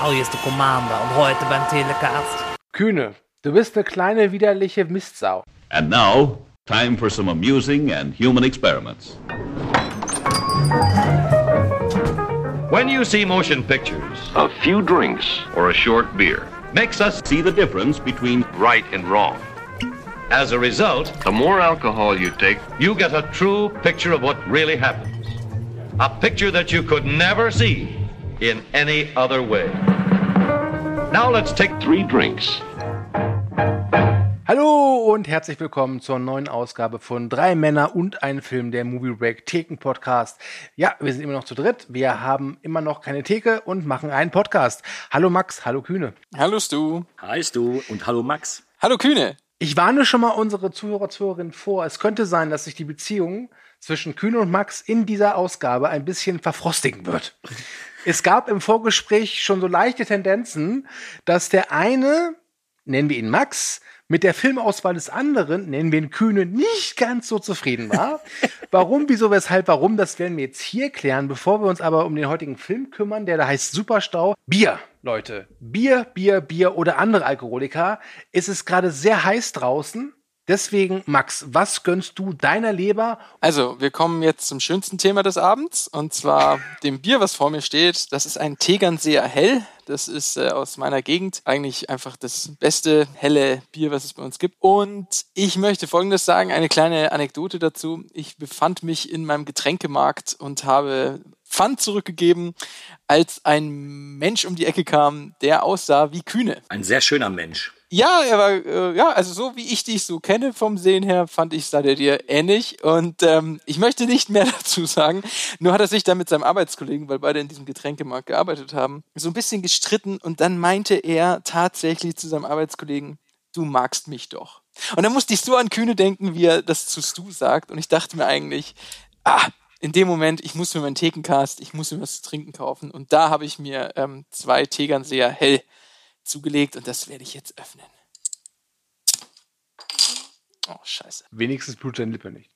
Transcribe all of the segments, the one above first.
Hallo, hier ist der Commander und heute beim Telecast. Kühne, du bist eine kleine widerliche Mistsau. And now, time for some amusing and human experiments. When you see motion pictures, a few drinks or a short beer makes us See the difference between right and wrong. As a result, the more alcohol you take, you get a true picture of what really happens. A picture that you could never see in any other way. Now let's take three drinks. Hallo und herzlich willkommen zur neuen Ausgabe von Drei Männer und ein Film, der Movie Break Theken Podcast. Ja, wir sind immer noch zu dritt. Wir haben immer noch keine Theke und machen einen Podcast. Hallo Max, hallo Kühne. Hallo Stu. Hi Stu und hallo Max. Hallo Kühne. Ich warne schon mal unsere Zuhörer, Zuhörerinnen vor. Es könnte sein, dass sich die Beziehung zwischen Kühne und Max in dieser Ausgabe ein bisschen verfrostigen wird. Es gab im Vorgespräch schon so leichte Tendenzen, dass der eine, nennen wir ihn Max, mit der Filmauswahl des anderen, nennen wir ihn Kühne, nicht ganz so zufrieden war. Warum, wieso, weshalb, warum, das werden wir jetzt hier klären. Bevor wir uns aber um den heutigen Film kümmern, der da heißt Superstau. Bier, Leute. Bier, Bier, Bier oder andere Alkoholiker. Es ist gerade sehr heiß draußen. Deswegen, Max, was gönnst du deiner Leber? Also, wir kommen jetzt zum schönsten Thema des Abends und zwar dem Bier, was vor mir steht. Das ist ein Tegernseer Hell. Das ist äh, aus meiner Gegend eigentlich einfach das beste helle Bier, was es bei uns gibt. Und ich möchte Folgendes sagen, eine kleine Anekdote dazu. Ich befand mich in meinem Getränkemarkt und habe Pfand zurückgegeben, als ein Mensch um die Ecke kam, der aussah wie Kühne. Ein sehr schöner Mensch. Ja, er war, äh, ja, also so wie ich dich so kenne vom Sehen her, fand ich, sah der dir ähnlich. Und ähm, ich möchte nicht mehr dazu sagen. Nur hat er sich dann mit seinem Arbeitskollegen, weil beide in diesem Getränkemarkt gearbeitet haben, so ein bisschen gestritten. Und dann meinte er tatsächlich zu seinem Arbeitskollegen, du magst mich doch. Und dann musste ich so an Kühne denken, wie er das zu Stu sagt. Und ich dachte mir eigentlich, ah, in dem Moment, ich muss mir meinen Thekencast, ich muss mir was zu trinken kaufen. Und da habe ich mir ähm, zwei Tegernseer hell zugelegt und das werde ich jetzt öffnen. Oh, scheiße. Wenigstens blutet deine Lippe nicht.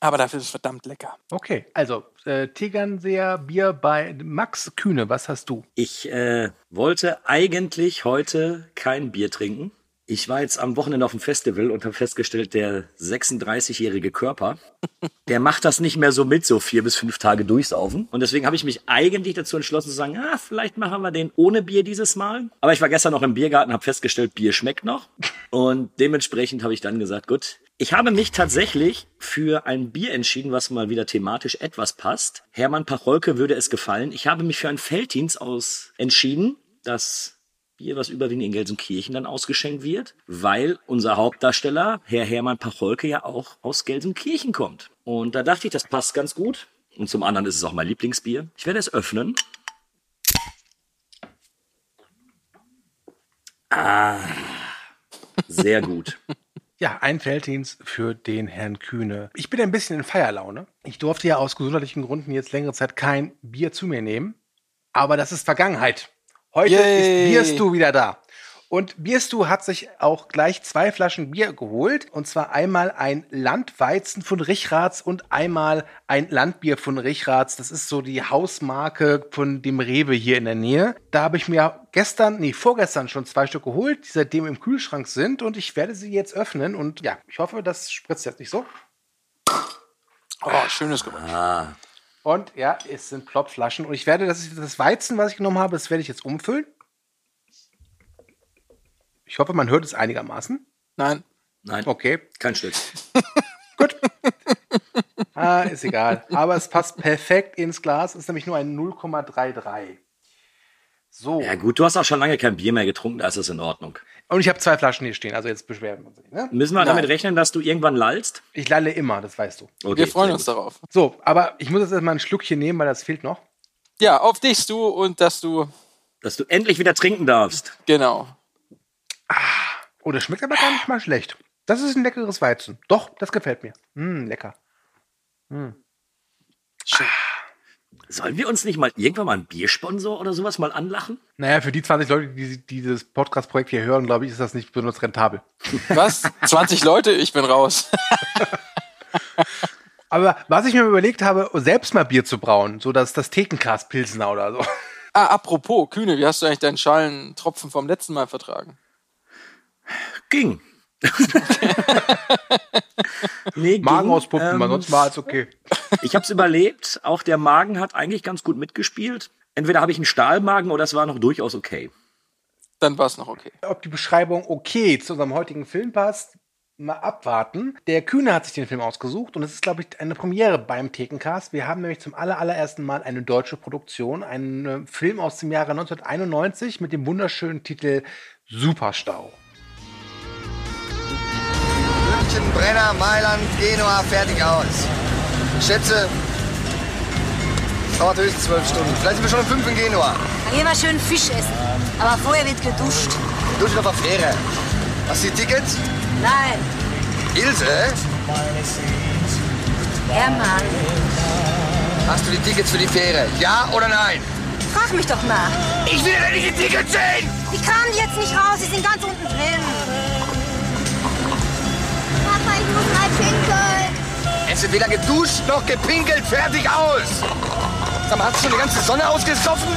Aber dafür ist es verdammt lecker. Okay, also äh, Tegernseer Bier bei Max Kühne. Was hast du? Ich äh, wollte eigentlich heute kein Bier trinken. Ich war jetzt am Wochenende auf dem Festival und habe festgestellt, der 36-jährige Körper, der macht das nicht mehr so mit, so vier bis fünf Tage durchsaufen. Und deswegen habe ich mich eigentlich dazu entschlossen zu sagen, ah, vielleicht machen wir den ohne Bier dieses Mal. Aber ich war gestern noch im Biergarten, habe festgestellt, Bier schmeckt noch. Und dementsprechend habe ich dann gesagt, gut, ich habe mich tatsächlich für ein Bier entschieden, was mal wieder thematisch etwas passt. Hermann Pacholke würde es gefallen. Ich habe mich für ein Felddienst aus entschieden, das Bier, was überwiegend in Gelsenkirchen dann ausgeschenkt wird, weil unser Hauptdarsteller, Herr Hermann Pacholke, ja auch aus Gelsenkirchen kommt. Und da dachte ich, das passt ganz gut. Und zum anderen ist es auch mein Lieblingsbier. Ich werde es öffnen. Ah, sehr gut. Ja, ein Felddienst für den Herrn Kühne. Ich bin ein bisschen in Feierlaune. Ich durfte ja aus gesundheitlichen Gründen jetzt längere Zeit kein Bier zu mir nehmen. Aber das ist Vergangenheit. Heute Yay. ist Bierstu wieder da. Und Bierstu hat sich auch gleich zwei Flaschen Bier geholt. Und zwar einmal ein Landweizen von Richraths und einmal ein Landbier von Richraths. Das ist so die Hausmarke von dem Rewe hier in der Nähe. Da habe ich mir gestern, nee, vorgestern schon zwei Stück geholt, die seitdem im Kühlschrank sind. Und ich werde sie jetzt öffnen. Und ja, ich hoffe, das spritzt jetzt nicht so. Oh, schönes Geräusch. Ah, Und ja, es sind Plopflaschen. Und ich werde das, das Weizen, was ich genommen habe, das werde ich jetzt umfüllen. Ich hoffe, man hört es einigermaßen. Nein. nein, Okay, kein Stück. gut. ah, ist egal. Aber es passt perfekt ins Glas. Ist nämlich nur ein 0,33. So. Ja gut, du hast auch schon lange kein Bier mehr getrunken, da ist es in Ordnung. Und ich habe zwei Flaschen hier stehen. Also jetzt beschweren wir uns nicht. Ne? Müssen wir Nein. damit rechnen, dass du irgendwann lallst? Ich lalle immer, das weißt du. Okay, Wir freuen uns darauf. So, aber ich muss jetzt erstmal ein Schluckchen nehmen, weil das fehlt noch. Ja, auf dich, Stu, und dass du, Dass du endlich wieder trinken darfst. genau. Oh, das schmeckt aber gar nicht mal schlecht. Das ist ein leckeres Weizen. Doch, das gefällt mir. Mm, lecker. Schön. Sollen wir uns nicht mal irgendwann mal einen Biersponsor oder sowas mal anlachen? Naja, für die 20 Leute, die die dieses Podcast-Projekt hier hören, glaube ich, ist das nicht besonders rentabel. Was? 20 Leute? Ich bin raus. Aber was ich mir überlegt habe, selbst mal Bier zu brauen, so dass das Thekencast Pilsner oder so. Ah, apropos, Kühne, wie hast du eigentlich deinen Schalentropfen vom letzten Mal vertragen? Ging. nee, Magen auspumpen, ähm, aber sonst war es okay. Ich habe es überlebt. Auch der Magen hat eigentlich ganz gut mitgespielt. Entweder habe ich einen Stahlmagen oder es war noch durchaus okay. Dann war es noch okay. Ob die Beschreibung okay zu unserem heutigen Film passt, mal abwarten. Der Kühne hat sich den Film ausgesucht und es ist, glaube ich, eine Premiere beim Thekencast. Wir haben nämlich zum aller, allerersten Mal eine deutsche Produktion, einen äh, Film aus dem Jahre 1991 mit dem wunderschönen Titel Superstau. München, Brenner, Mailand, Genua, fertig aus. Schätze, dauert höchstens zwölf Stunden. Vielleicht sind wir schon um fünf in Genua. Dann gehen wir schön Fisch essen. Aber vorher wird geduscht. Durch auf der Fähre. Hast du die Tickets? Nein, Ilse, Hermann, hast du die Tickets für die Fähre? Ja oder nein? frag mich doch mal. Ich will ja nicht die Tickets sehen! Die kamen jetzt nicht raus, die sind ganz unten drin. Papa, ich muss mal pinkeln. Es wird weder geduscht noch gepinkelt. Fertig aus! Sag mal, hast du schon die ganze Sonne ausgesoffen?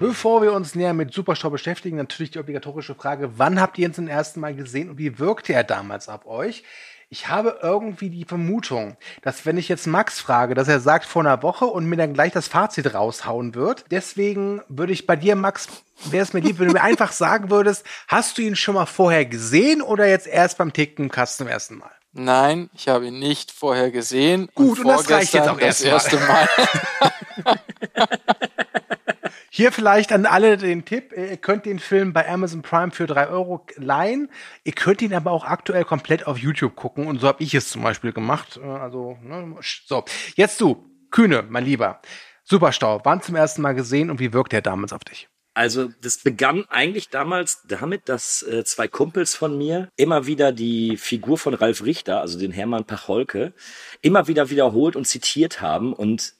Bevor wir uns näher mit Superstau beschäftigen, natürlich die obligatorische Frage, wann habt ihr ihn zum ersten Mal gesehen und wie wirkte er damals ab euch? Ich habe irgendwie die Vermutung, dass wenn ich jetzt Max frage, dass er sagt vor einer Woche und mir dann gleich das Fazit raushauen wird. Deswegen würde ich bei dir, Max, wäre es mir lieb, wenn du mir einfach sagen würdest, hast du ihn schon mal vorher gesehen oder jetzt erst beim Ticken Cast zum ersten Mal? Nein, ich habe ihn nicht vorher gesehen. Gut, und das reicht jetzt auch das erstmal. erste Mal. Hier vielleicht an alle den Tipp, ihr könnt den Film bei Amazon Prime für drei Euro leihen. Ihr könnt ihn aber auch aktuell komplett auf YouTube gucken und so habe ich es zum Beispiel gemacht. Äh, Also, ne, so. Jetzt du, Kühne, mein Lieber. Superstau, wann zum ersten Mal gesehen und wie wirkt er damals auf dich? Also das begann eigentlich damals damit, dass äh, zwei Kumpels von mir immer wieder die Figur von Ralf Richter, also den Hermann Pacholke, immer wieder wiederholt und zitiert haben und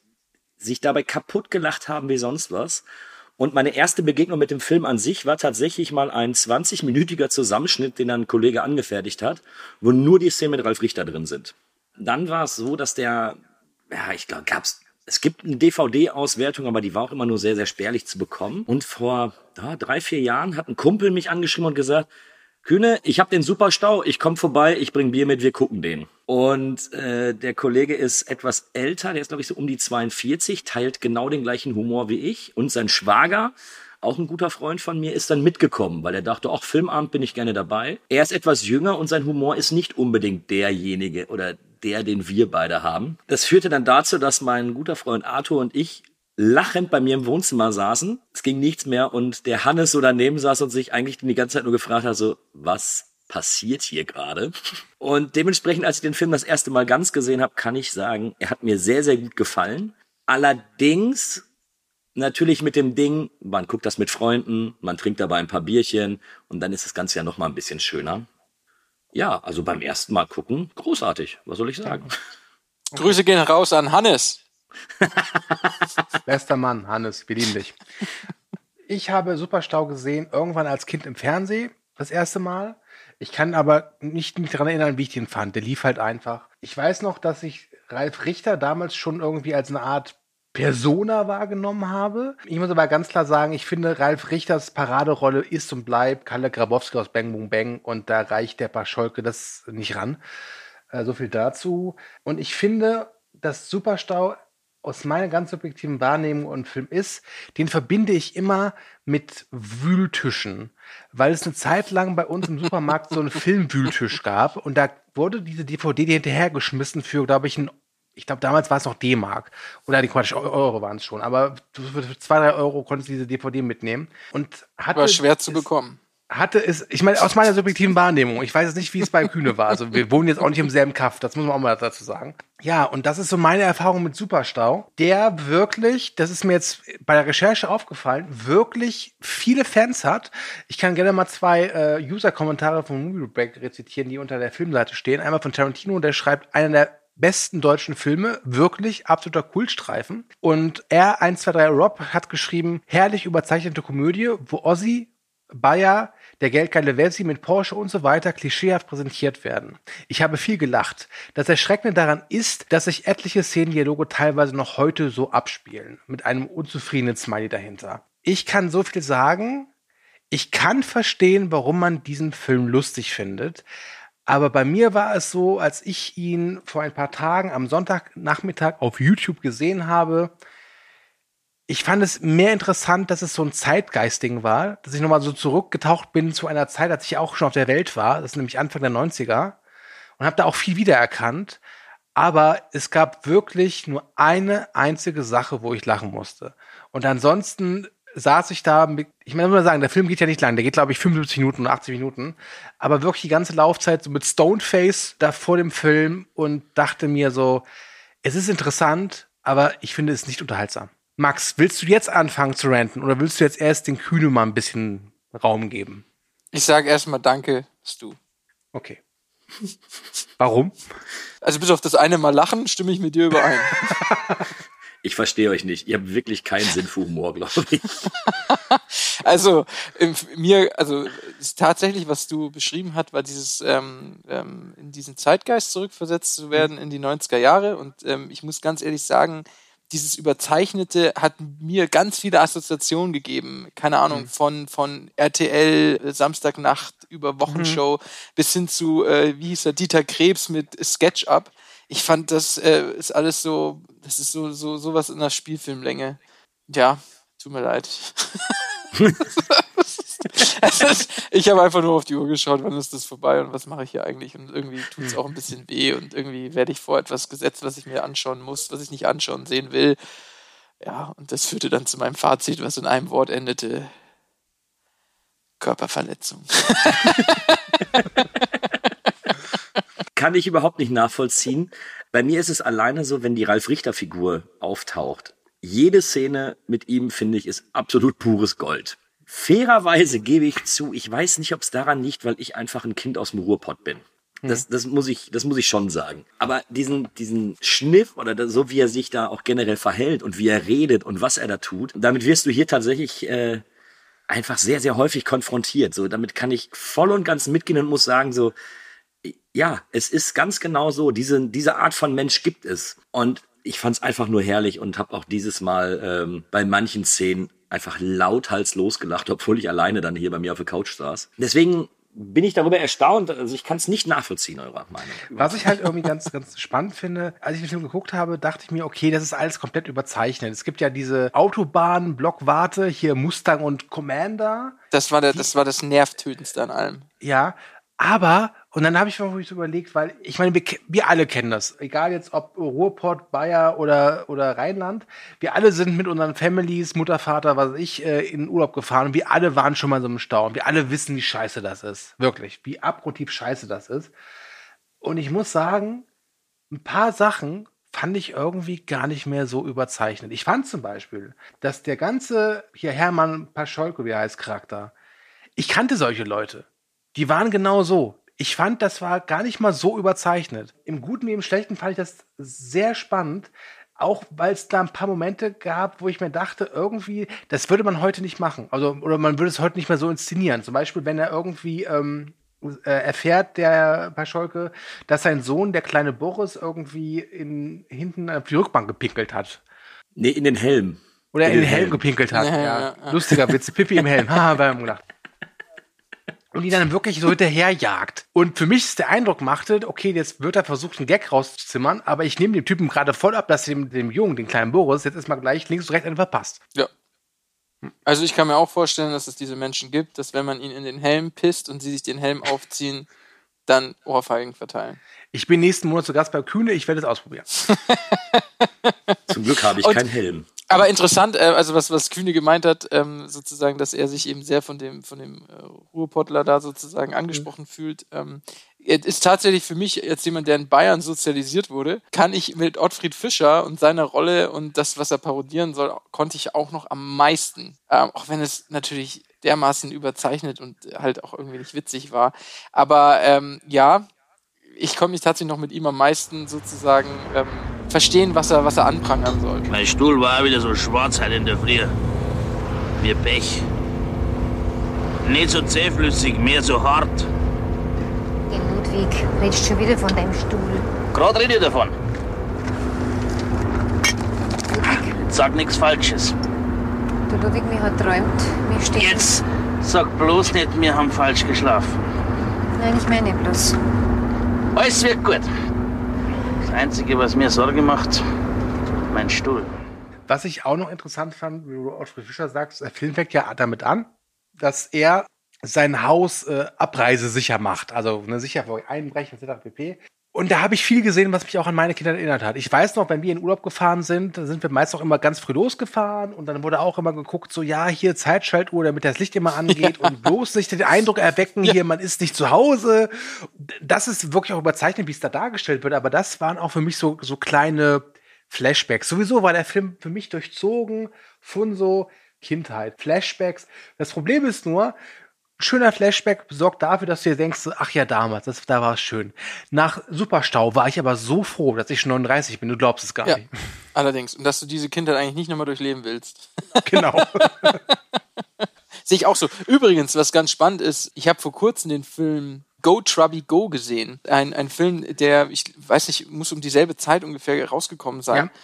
sich dabei kaputt gelacht haben wie sonst was. Und meine erste Begegnung mit dem Film an sich war tatsächlich mal ein 20-minütiger Zusammenschnitt, den ein Kollege angefertigt hat, wo nur die Szenen mit Ralf Richter drin sind. Dann war es so, dass der, ja, ich glaube, gab's es gibt eine DVD-Auswertung, aber die war auch immer nur sehr, sehr spärlich zu bekommen. Und vor ja, drei, vier Jahren hat ein Kumpel mich angeschrieben und gesagt, Kühne, ich habe den Superstau, ich komme vorbei, ich bring Bier mit, wir gucken den. Und äh, der Kollege ist etwas älter, der ist glaube ich so um die 42, teilt genau den gleichen Humor wie ich. Und sein Schwager, auch ein guter Freund von mir, ist dann mitgekommen, weil er dachte, auch Filmabend bin ich gerne dabei. Er ist etwas jünger und sein Humor ist nicht unbedingt derjenige oder der, den wir beide haben. Das führte dann dazu, dass mein guter Freund Arthur und ich lachend bei mir im Wohnzimmer saßen. Es ging nichts mehr und der Hannes so daneben saß und sich eigentlich die ganze Zeit nur gefragt hat, so, was passiert hier gerade? Und dementsprechend, als ich den Film das erste Mal ganz gesehen habe, kann ich sagen, er hat mir sehr, sehr gut gefallen. Allerdings natürlich mit dem Ding, man guckt das mit Freunden, man trinkt dabei ein paar Bierchen und dann ist das Ganze ja noch mal ein bisschen schöner. Ja, also beim ersten Mal gucken, großartig. Was soll ich sagen? Grüße gehen raus an Hannes. Bester Mann, Hannes, wir lieben dich. Ich habe Superstau gesehen, irgendwann als Kind im Fernsehen, das erste Mal. Ich kann aber nicht mich daran erinnern, wie ich den fand. Der lief halt einfach. Ich weiß noch, dass ich Ralf Richter damals schon irgendwie als eine Art Persona wahrgenommen habe. Ich muss aber ganz klar sagen, ich finde, Ralf Richters Paraderolle ist und bleibt Kalle Grabowski aus Bang Boom Bang und da reicht der Pascholke das nicht ran. Äh, so viel dazu. Und ich finde, dass Superstau aus meiner ganz subjektiven Wahrnehmung und Film ist, den verbinde ich immer mit Wühltischen, weil es eine Zeit lang bei uns im Supermarkt so einen Filmwühltisch gab und da wurde diese DVD hinterhergeschmissen für, glaube ich, ein ich glaube, damals war es noch D-Mark. Oder die Quatsch, Euro waren es schon. Aber für zwei, drei Euro konntest du diese DVD mitnehmen. Und hatte, War schwer zu bekommen. Hatte es, ich meine, aus meiner subjektiven Wahrnehmung, ich weiß jetzt nicht, wie es bei Kühne war. Also wir wohnen jetzt auch nicht im selben Kaff, das muss man auch mal dazu sagen. Ja, und das ist so meine Erfahrung mit Superstau, der wirklich, das ist mir jetzt bei der Recherche aufgefallen, wirklich viele Fans hat. Ich kann gerne mal zwei äh, User-Kommentare von Movie Break rezitieren, die unter der Filmseite stehen. Einmal von Tarantino, der schreibt, einer der besten deutschen Filme, wirklich absoluter Kultstreifen. Und R123 Rob hat geschrieben, herrlich überzeichnete Komödie, wo Ozzy Bayer, der geldgeile Wessi mit Porsche und so weiter klischeehaft präsentiert werden. Ich habe viel gelacht. Das Erschreckende daran ist, dass sich etliche Szenendialoge teilweise noch heute so abspielen, mit einem unzufriedenen Smiley dahinter. Ich kann so viel sagen, ich kann verstehen, warum man diesen Film lustig findet, aber bei mir war es so, als ich ihn vor ein paar Tagen am Sonntagnachmittag auf YouTube gesehen habe, ich fand es mehr interessant, dass es so ein Zeitgeistding war, dass ich nochmal so zurückgetaucht bin zu einer Zeit, als ich auch schon auf der Welt war, das ist nämlich Anfang der 90er, und habe da auch viel wiedererkannt. Aber es gab wirklich nur eine einzige Sache, wo ich lachen musste. Und ansonsten saß ich da, mit, ich muss mal sagen, der Film geht ja nicht lang, der geht glaube ich 75 Minuten oder 80 Minuten, aber wirklich die ganze Laufzeit so mit Stoneface da vor dem Film und dachte mir so, es ist interessant, aber ich finde es nicht unterhaltsam. Max, willst du jetzt anfangen zu ranten oder willst du jetzt erst den Kühne mal ein bisschen Raum geben? Ich sage erstmal Danke, Stu. Okay. Warum? Also bis auf das eine Mal lachen stimme ich mit dir überein. Ich verstehe euch nicht. Ihr habt wirklich keinen Sinn für Humor, glaube ich. also mir, also ist tatsächlich, was du beschrieben hast, war dieses ähm, ähm, in diesen Zeitgeist zurückversetzt zu werden in die 90er Jahre. Und ähm, ich muss ganz ehrlich sagen, dieses Überzeichnete hat mir ganz viele Assoziationen gegeben. Keine Ahnung, mhm. von, von RTL Samstagnacht über Wochenshow mhm. bis hin zu, äh, wie hieß er, Dieter Krebs mit SketchUp ich fand, das äh, ist alles so, das ist so, so, sowas in der Spielfilmlänge. Ja, tut mir leid. ist, ich habe einfach nur auf die Uhr geschaut, wann ist das vorbei und was mache ich hier eigentlich? Und irgendwie tut es auch ein bisschen weh und irgendwie werde ich vor etwas gesetzt, was ich mir anschauen muss, was ich nicht anschauen sehen will. Ja, und das führte dann zu meinem Fazit, was in einem Wort endete. Körperverletzung. kann ich überhaupt nicht nachvollziehen. Bei mir ist es alleine so, wenn die Ralf Richter Figur auftaucht. Jede Szene mit ihm, finde ich, ist absolut pures Gold. Fairerweise gebe ich zu, ich weiß nicht, ob es daran liegt, weil ich einfach ein Kind aus dem Ruhrpott bin. Das, das muss ich, das muss ich schon sagen. Aber diesen, diesen Schniff oder das, so wie er sich da auch generell verhält und wie er redet und was er da tut, damit wirst du hier tatsächlich äh, einfach sehr, sehr häufig konfrontiert. So, damit kann ich voll und ganz mitgehen und muss sagen, so, ja, es ist ganz genau so. Diese, diese Art von Mensch gibt es. Und ich fand es einfach nur herrlich und habe auch dieses Mal ähm, bei manchen Szenen einfach lauthals losgelacht, obwohl ich alleine dann hier bei mir auf der Couch saß. Deswegen bin ich darüber erstaunt. Also ich kann es nicht nachvollziehen, eurer Meinung. Was ich halt irgendwie ganz, ganz spannend finde, als ich den Film geguckt habe, dachte ich mir, okay, das ist alles komplett überzeichnet. Es gibt ja diese Autobahn, Blockwarte, hier Mustang und Commander. Das war der, das war das Nervtötendste an allem. Ja, aber, und dann habe ich mir überlegt, weil ich meine, wir, wir, alle kennen das, egal jetzt ob Ruhrpott, Bayer oder, oder Rheinland, wir alle sind mit unseren Families, Mutter, Vater, was weiß ich, äh, in Urlaub gefahren und wir alle waren schon mal so im Stau und wir alle wissen, wie scheiße das ist. Wirklich, wie abgrundtief scheiße das ist. Und ich muss sagen, ein paar Sachen fand ich irgendwie gar nicht mehr so überzeichnet. Ich fand zum Beispiel, dass der ganze, hier Hermann Pascholko, wie er heißt, Charakter, ich kannte solche Leute die waren genau so. Ich fand, das war gar nicht mal so überzeichnet. Im Guten wie im Schlechten fand ich das sehr spannend. Auch weil es da ein paar Momente gab, wo ich mir dachte, irgendwie, das würde man heute nicht machen. Also, oder man würde es heute nicht mehr so inszenieren. Zum Beispiel, wenn er irgendwie ähm, äh, erfährt, der Pascholke, dass sein Sohn, der kleine Boris, irgendwie in, hinten auf die Rückbank gepinkelt hat. Nee, in den Helm. Oder in, in den, Helm, Helm gepinkelt hat. Ja, ja. Ja. Lustiger Witz. Pippi im Helm. Haha, wir haben gedacht und die dann wirklich so hinterherjagt. Und für mich ist der Eindruck machte, okay, jetzt wird er versucht, einen Gag rauszuzimmern, aber ich nehme dem Typen gerade voll ab, dass dem, dem Jungen, den kleinen Boris, jetzt erstmal gleich links und rechts einen verpasst. Ja. Also ich kann mir auch vorstellen, dass es diese Menschen gibt, dass wenn man ihn in den Helm pisst und sie sich den Helm aufziehen, dann Ohrfeigen verteilen. Ich bin nächsten Monat zu Gast bei Kühne, ich werde es ausprobieren. Zum Glück habe ich und, keinen Helm. Aber interessant, äh, also was, was Kühne gemeint hat, ähm, sozusagen, dass er sich eben sehr von dem, von dem äh, Ruhrpottler da sozusagen angesprochen mhm. fühlt. Ähm, ist tatsächlich für mich, als jemand, der in Bayern sozialisiert wurde, kann ich mit Ottfried Fischer und seiner Rolle und das, was er parodieren soll, konnte ich auch noch am meisten. Ähm, auch wenn es natürlich dermaßen überzeichnet und halt auch irgendwie nicht witzig war. Aber ähm, ja, ich konnte mich tatsächlich noch mit ihm am meisten sozusagen ähm, verstehen, was er, was er anprangern soll. Mein Stuhl war wieder so schwarz halt in der Früh. Wie Pech. Nicht so zähflüssig, mehr so hart. Geh, Ludwig, redest schon wieder von deinem Stuhl. Gerade rede ich davon. Sag nichts Falsches. Du, Ludwig, mir hat träumt, wir stehen... Jetzt sag bloß nicht, wir haben falsch geschlafen. Nein, ich meine bloß. Alles wird gut. Das Einzige, was mir Sorge macht, mein Stuhl. Was ich auch noch interessant fand, wie du Ottfried Fischer sagst, der Film fängt ja damit an, dass er sein Haus äh, abreisesicher macht. Also ne, sicher vor Einbrechen etc. pp. Und da habe ich viel gesehen, was mich auch an meine Kinder erinnert hat. Ich weiß noch, wenn wir in Urlaub gefahren sind, da sind wir meist auch immer ganz früh losgefahren und dann wurde auch immer geguckt, so ja, hier Zeitschaltuhr, damit das Licht immer angeht ja. und bloß nicht den Eindruck erwecken, ja. hier, man ist nicht zu Hause. Das ist wirklich auch überzeichnet, wie es da dargestellt wird, aber das waren auch für mich so, so kleine Flashbacks. Sowieso war der Film für mich durchzogen von so Kindheit, Flashbacks. Das Problem ist nur, schöner Flashback sorgt dafür, dass du dir denkst, ach ja, damals, das, da war es schön. Nach Superstau war ich aber so froh, dass ich schon 39 bin. Du glaubst es gar ja, nicht. Allerdings. Und dass du diese Kindheit eigentlich nicht nochmal durchleben willst. Genau. Sehe ich auch so. Übrigens, was ganz spannend ist, ich habe vor kurzem den Film Go Trubby Go gesehen. Ein, ein Film, der, ich weiß nicht, muss um dieselbe Zeit ungefähr rausgekommen sein. Ja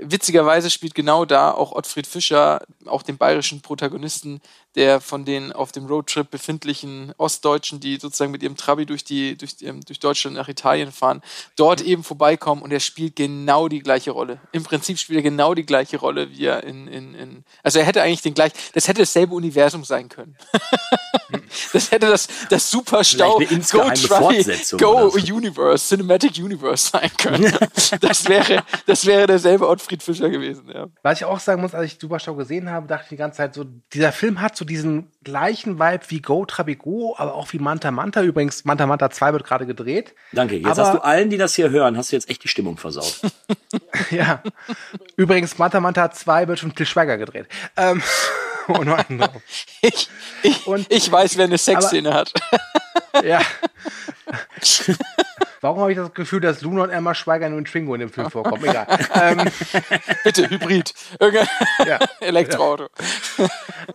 witzigerweise spielt genau da auch Ottfried Fischer, auch den bayerischen Protagonisten, der von den auf dem Roadtrip befindlichen Ostdeutschen, die sozusagen mit ihrem Trabi durch die durch, ähm, durch Deutschland nach Italien fahren, dort eben vorbeikommen und er spielt genau die gleiche Rolle. Im Prinzip spielt er genau die gleiche Rolle wie er in, in, in also er hätte eigentlich den gleichen, das hätte dasselbe Universum sein können. das hätte das das Superstau Go Trabi Go Universe Cinematic Universe sein können. das wäre das wäre derselbe Ottfried Fischer gewesen, ja. Was ich auch sagen muss, als ich Superstau gesehen habe, dachte ich die ganze Zeit so, dieser Film hat so diesen gleichen Vibe wie Go Trabigo, aber auch wie Manta Manta. Übrigens, Manta Manta 2 wird gerade gedreht. Danke. Jetzt aber, hast du allen, die das hier hören, hast du jetzt echt die Stimmung versaut. ja. Übrigens, Manta Manta 2 wird von Til Schweiger gedreht. Ähm, ohne ich, ich, Und, ich weiß, wer eine Sexszene hat. ja. Warum habe ich das Gefühl, dass Luna und Emma Schweiger nur in Twingo in dem Film vorkommen? Egal. ähm, Bitte, Hybrid. ja. Elektroauto. Ja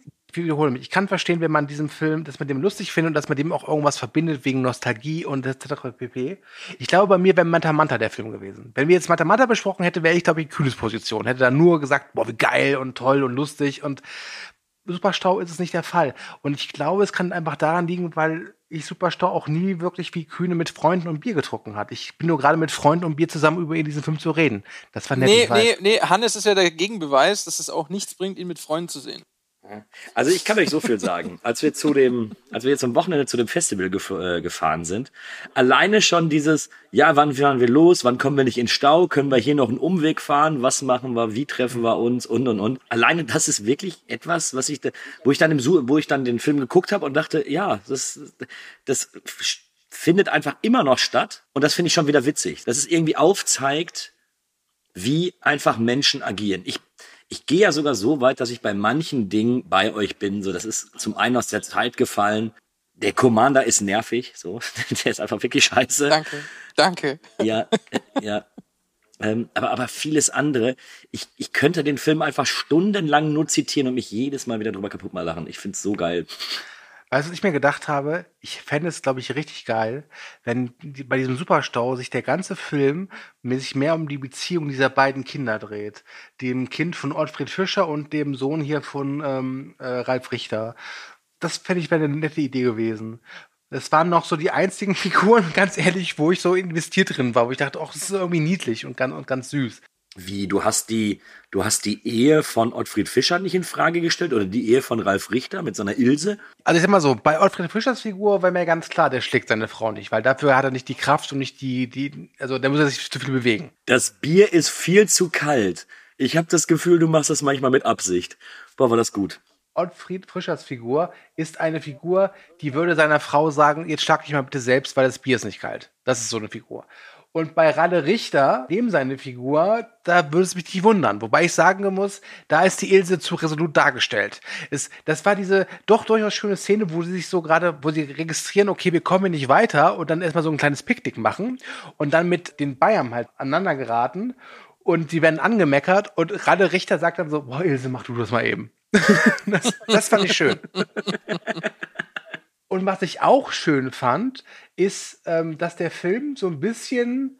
ich wiederhole mich. Ich kann verstehen, wenn man diesen Film, dass man dem lustig findet und dass man dem auch irgendwas verbindet wegen Nostalgie und etc. pp. Ich glaube, bei mir wäre Manta Manta der Film gewesen. Wenn wir jetzt Manta Manta besprochen hätten, wäre ich, glaube ich, kühles Position. Hätte da nur gesagt, boah, wie geil und toll und lustig und Superstau ist es nicht der Fall. Und ich glaube, es kann einfach daran liegen, weil ich Superstau auch nie wirklich wie Kühne mit Freunden und Bier getrunken hat. Ich bin nur gerade mit Freunden und Bier zusammen über diesen Film zu reden. Das war nett. Nee, nee, nee, Hannes ist ja der Gegenbeweis, dass es auch nichts bringt, ihn mit Freunden zu sehen. Also ich kann euch so viel sagen. Als wir zu dem, als wir jetzt am Wochenende zu dem Festival gef äh, gefahren sind, alleine schon dieses, ja, wann fahren wir los, wann kommen wir nicht in Stau, können wir hier noch einen Umweg fahren, was machen wir, wie treffen wir uns und und und. Alleine das ist wirklich etwas, was ich, da, wo ich dann im, wo ich dann den Film geguckt habe und dachte, ja, das, das findet einfach immer noch statt und das finde ich schon wieder witzig, dass es irgendwie aufzeigt, wie einfach Menschen agieren. Ich ich gehe ja sogar so weit, dass ich bei manchen Dingen bei euch bin. So, das ist zum einen aus der Zeit gefallen. Der Commander ist nervig, so. Der ist einfach wirklich scheiße. Danke. Danke. Ja, ja. Ähm, aber, aber vieles andere. Ich, ich könnte den Film einfach stundenlang nur zitieren und mich jedes Mal wieder drüber kaputt mal lachen. Ich find's so geil. Weißt du, was ich mir gedacht habe? Ich fände es, glaube ich, richtig geil, wenn die, bei diesem Superstau sich der ganze Film sich mehr um die Beziehung dieser beiden Kinder dreht. Dem Kind von Ottfried Fischer und dem Sohn hier von ähm, äh, Ralf Richter. Das fände ich wäre eine nette Idee gewesen. Das waren noch so die einzigen Figuren, ganz ehrlich, wo ich so investiert drin war, wo ich dachte, ach, das ist irgendwie niedlich und ganz, und ganz süß. Wie, du hast die, du hast die Ehe von Ottfried Fischer nicht in Frage gestellt oder die Ehe von Ralf Richter mit seiner Ilse? Also ich sag mal so, bei Ottfried Fischers Figur war mir ganz klar, der schlägt seine Frau nicht, weil dafür hat er nicht die Kraft und nicht die, die, also da muss er sich zu viel bewegen. Das Bier ist viel zu kalt. Ich habe das Gefühl, du machst das manchmal mit Absicht. Boah, war das gut. Ottfried Fischers Figur ist eine Figur, die würde seiner Frau sagen, jetzt schlag dich mal bitte selbst, weil das Bier ist nicht kalt. Das ist so eine Figur. Und bei Ralle Richter, dem seine Figur, da würde es mich nicht wundern. Wobei ich sagen muss, da ist die Ilse zu resolut dargestellt. Es, das war diese doch durchaus schöne Szene, wo sie sich so gerade, wo sie registrieren, okay, wir kommen nicht weiter und dann erstmal so ein kleines Picknick machen und dann mit den Bayern halt aneinander geraten und sie werden angemeckert und Ralle Richter sagt dann so, boah, Ilse, mach du das mal eben. das, das fand ich schön. Und was ich auch schön fand, ist, ähm, dass der Film so ein bisschen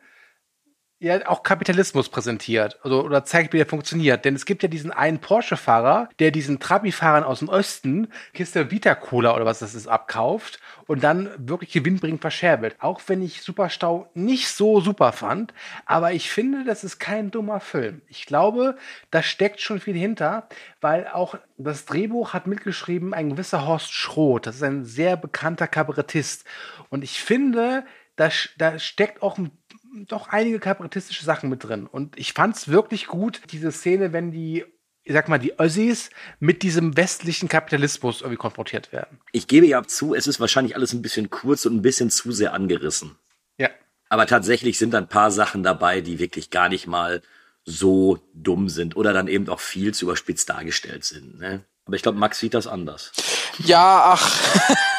ja auch Kapitalismus präsentiert also, oder zeigt, wie der funktioniert. Denn es gibt ja diesen einen Porsche-Fahrer, der diesen Trabi-Fahrern aus dem Osten Kiste Vita-Cola oder was das ist abkauft und dann wirklich gewinnbringend verscherbelt. Auch wenn ich Superstau nicht so super fand, aber ich finde, das ist kein dummer Film. Ich glaube, da steckt schon viel hinter, weil auch das Drehbuch hat mitgeschrieben ein gewisser Horst Schroth. Das ist ein sehr bekannter Kabarettist. Und ich finde, da, da steckt auch ein doch einige kabarettistische Sachen mit drin. Und ich fand es wirklich gut, diese Szene, wenn die, ich sag mal, die Ossis mit diesem westlichen Kapitalismus irgendwie konfrontiert werden. Ich gebe ja zu, es ist wahrscheinlich alles ein bisschen kurz und ein bisschen zu sehr angerissen. Ja. Aber tatsächlich sind da ein paar Sachen dabei, die wirklich gar nicht mal so dumm sind oder dann eben auch viel zu überspitzt dargestellt sind. Ne? Aber ich glaube, Max sieht das anders. Ja, ach.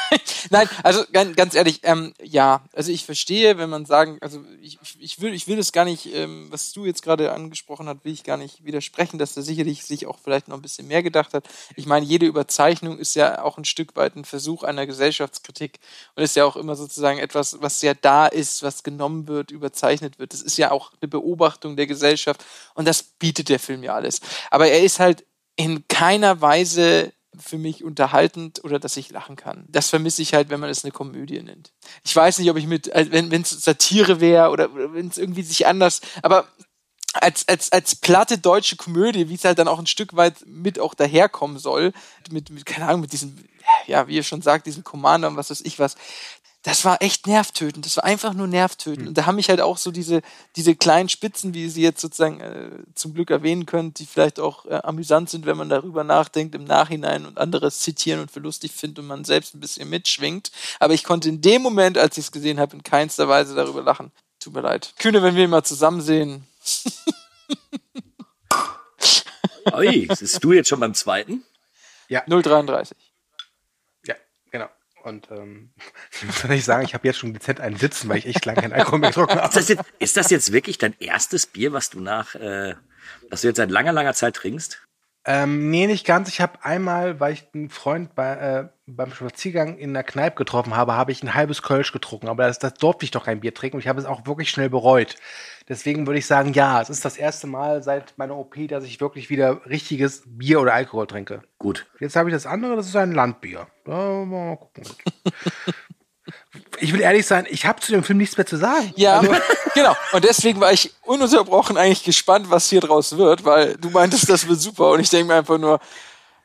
Nein, also ganz, ehrlich, ähm, ja, also ich verstehe, wenn man sagen, also ich, ich will, ich will es gar nicht, ähm, was du jetzt gerade angesprochen hast, will ich gar nicht widersprechen, dass er sicherlich sich auch vielleicht noch ein bisschen mehr gedacht hat. Ich meine, jede Überzeichnung ist ja auch ein Stück weit ein Versuch einer Gesellschaftskritik und ist ja auch immer sozusagen etwas, was ja da ist, was genommen wird, überzeichnet wird. Das ist ja auch eine Beobachtung der Gesellschaft und das bietet der Film ja alles. Aber er ist halt in keiner Weise für mich unterhaltend oder dass ich lachen kann. Das vermisse ich halt, wenn man es eine Komödie nennt. Ich weiß nicht, ob ich mit, wenn es Satire wäre oder wenn es irgendwie sich anders, aber als, als, als platte deutsche Komödie, wie es halt dann auch ein Stück weit mit auch daherkommen soll, mit, mit keine Ahnung, mit diesem, ja, wie ihr schon sagt, diesen Commander und was weiß ich was, das war echt nervtötend. Das war einfach nur nervtötend. Mhm. Und da haben mich halt auch so diese, diese kleinen Spitzen, wie ihr sie jetzt sozusagen äh, zum Glück erwähnen könnt, die vielleicht auch äh, amüsant sind, wenn man darüber nachdenkt im Nachhinein und anderes zitieren und für lustig findet und man selbst ein bisschen mitschwingt. Aber ich konnte in dem Moment, als ich es gesehen habe, in keinster Weise darüber lachen. Tut mir leid. Kühne, wenn wir ihn mal zusammen sehen. Oi, bist du jetzt schon beim zweiten? Ja. 033. Und ähm, ich muss nicht sagen, ich habe jetzt schon dezent einen Sitzen, weil ich echt lange keinen Alkohol mehr getrunken habe. Ist das, jetzt, ist das jetzt wirklich dein erstes Bier, was du nach, äh, was du jetzt seit langer, langer Zeit trinkst? Ähm, nee, nicht ganz. Ich habe einmal, weil ich einen Freund bei, äh, beim Spaziergang in der Kneipe getroffen habe, habe ich ein halbes Kölsch getrunken. Aber das, das durfte ich doch kein Bier trinken und ich habe es auch wirklich schnell bereut. Deswegen würde ich sagen, ja, es ist das erste Mal seit meiner OP, dass ich wirklich wieder richtiges Bier oder Alkohol trinke. Gut. Jetzt habe ich das andere, das ist ein Landbier. Da mal gucken. ich will ehrlich sein, ich habe zu dem Film nichts mehr zu sagen. Ja, also, genau. Und deswegen war ich ununterbrochen eigentlich gespannt, was hier draus wird, weil du meintest, das wird super. Und ich denke mir einfach nur,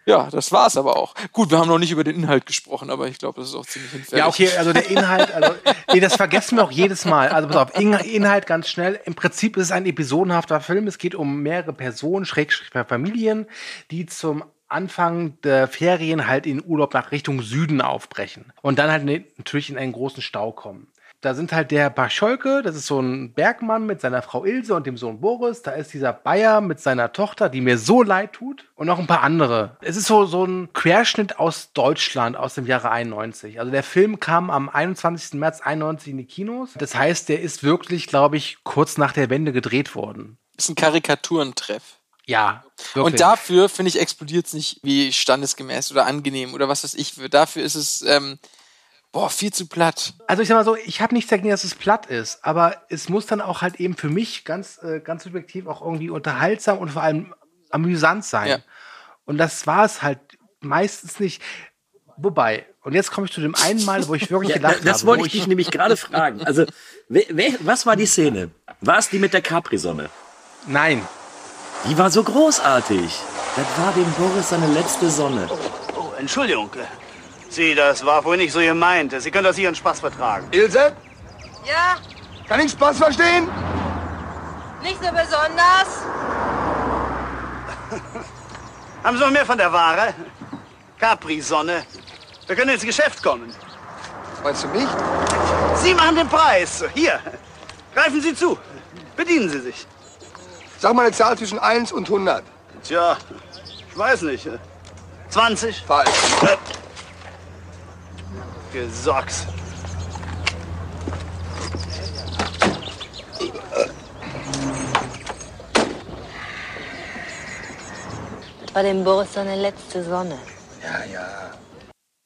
ja, das war's aber auch. Gut, wir haben noch nicht über den Inhalt gesprochen, aber ich glaube, das ist auch ziemlich hinfällig. Ja, okay, also der Inhalt, also nee, das vergessen wir auch jedes Mal. Also pass auf, Inhalt ganz schnell. Im Prinzip ist es ein episodenhafter Film. Es geht um mehrere Personen, Schrägstrich Familien, die zum Anfang der Ferien halt in Urlaub nach Richtung Süden aufbrechen und dann halt natürlich in einen großen Stau kommen da sind halt der Pascholke, das ist so ein Bergmann mit seiner Frau Ilse und dem Sohn Boris. Da ist dieser Bayer mit seiner Tochter, die mir so leid tut. Und noch ein paar andere. Es ist so, so ein Querschnitt aus Deutschland aus dem Jahre 91. Also der Film kam am 21. März 91 in die Kinos. Das heißt, der ist wirklich, glaube ich, kurz nach der Wende gedreht worden. Ist ein Karikaturentreff. Ja. Wirklich. Und dafür, finde ich, explodiert es nicht wie standesgemäß oder angenehm oder was weiß ich. Dafür ist es, ähm, Boah, viel zu platt. Also ich sag mal so, ich habe nichts dagegen, dass es platt ist, aber es muss dann auch halt eben für mich ganz, äh, ganz subjektiv auch irgendwie unterhaltsam und vor allem amüsant sein. Ja. Und das war es halt meistens nicht. Wobei, und jetzt komme ich zu dem einen Mal, wo ich wirklich ja, gelacht das habe. Das wollte ich dich nämlich gerade fragen. Also, wer, wer, was war die Szene? War es die mit der Capri-Sonne? Nein. Die war so großartig. Das war dem Boris seine letzte Sonne. Oh, oh Entschuldigung. Sie, das war wohl nicht so gemeint. Sie können das Ihren Spaß vertragen. Ilse? Ja? Kann ich Spaß verstehen? Nicht so besonders. Haben Sie noch mehr von der Ware? Capri-Sonne. Wir können ins Geschäft kommen. Meinst du mich? Sie machen den Preis. Hier. Greifen Sie zu. Bedienen Sie sich. Sag mal eine Zahl zwischen 1 und 100. Tja, ich weiß nicht. 20? Falsch. Äh. Gesocks. Das war dem Boris seine letzte Sonne. Ja, ja.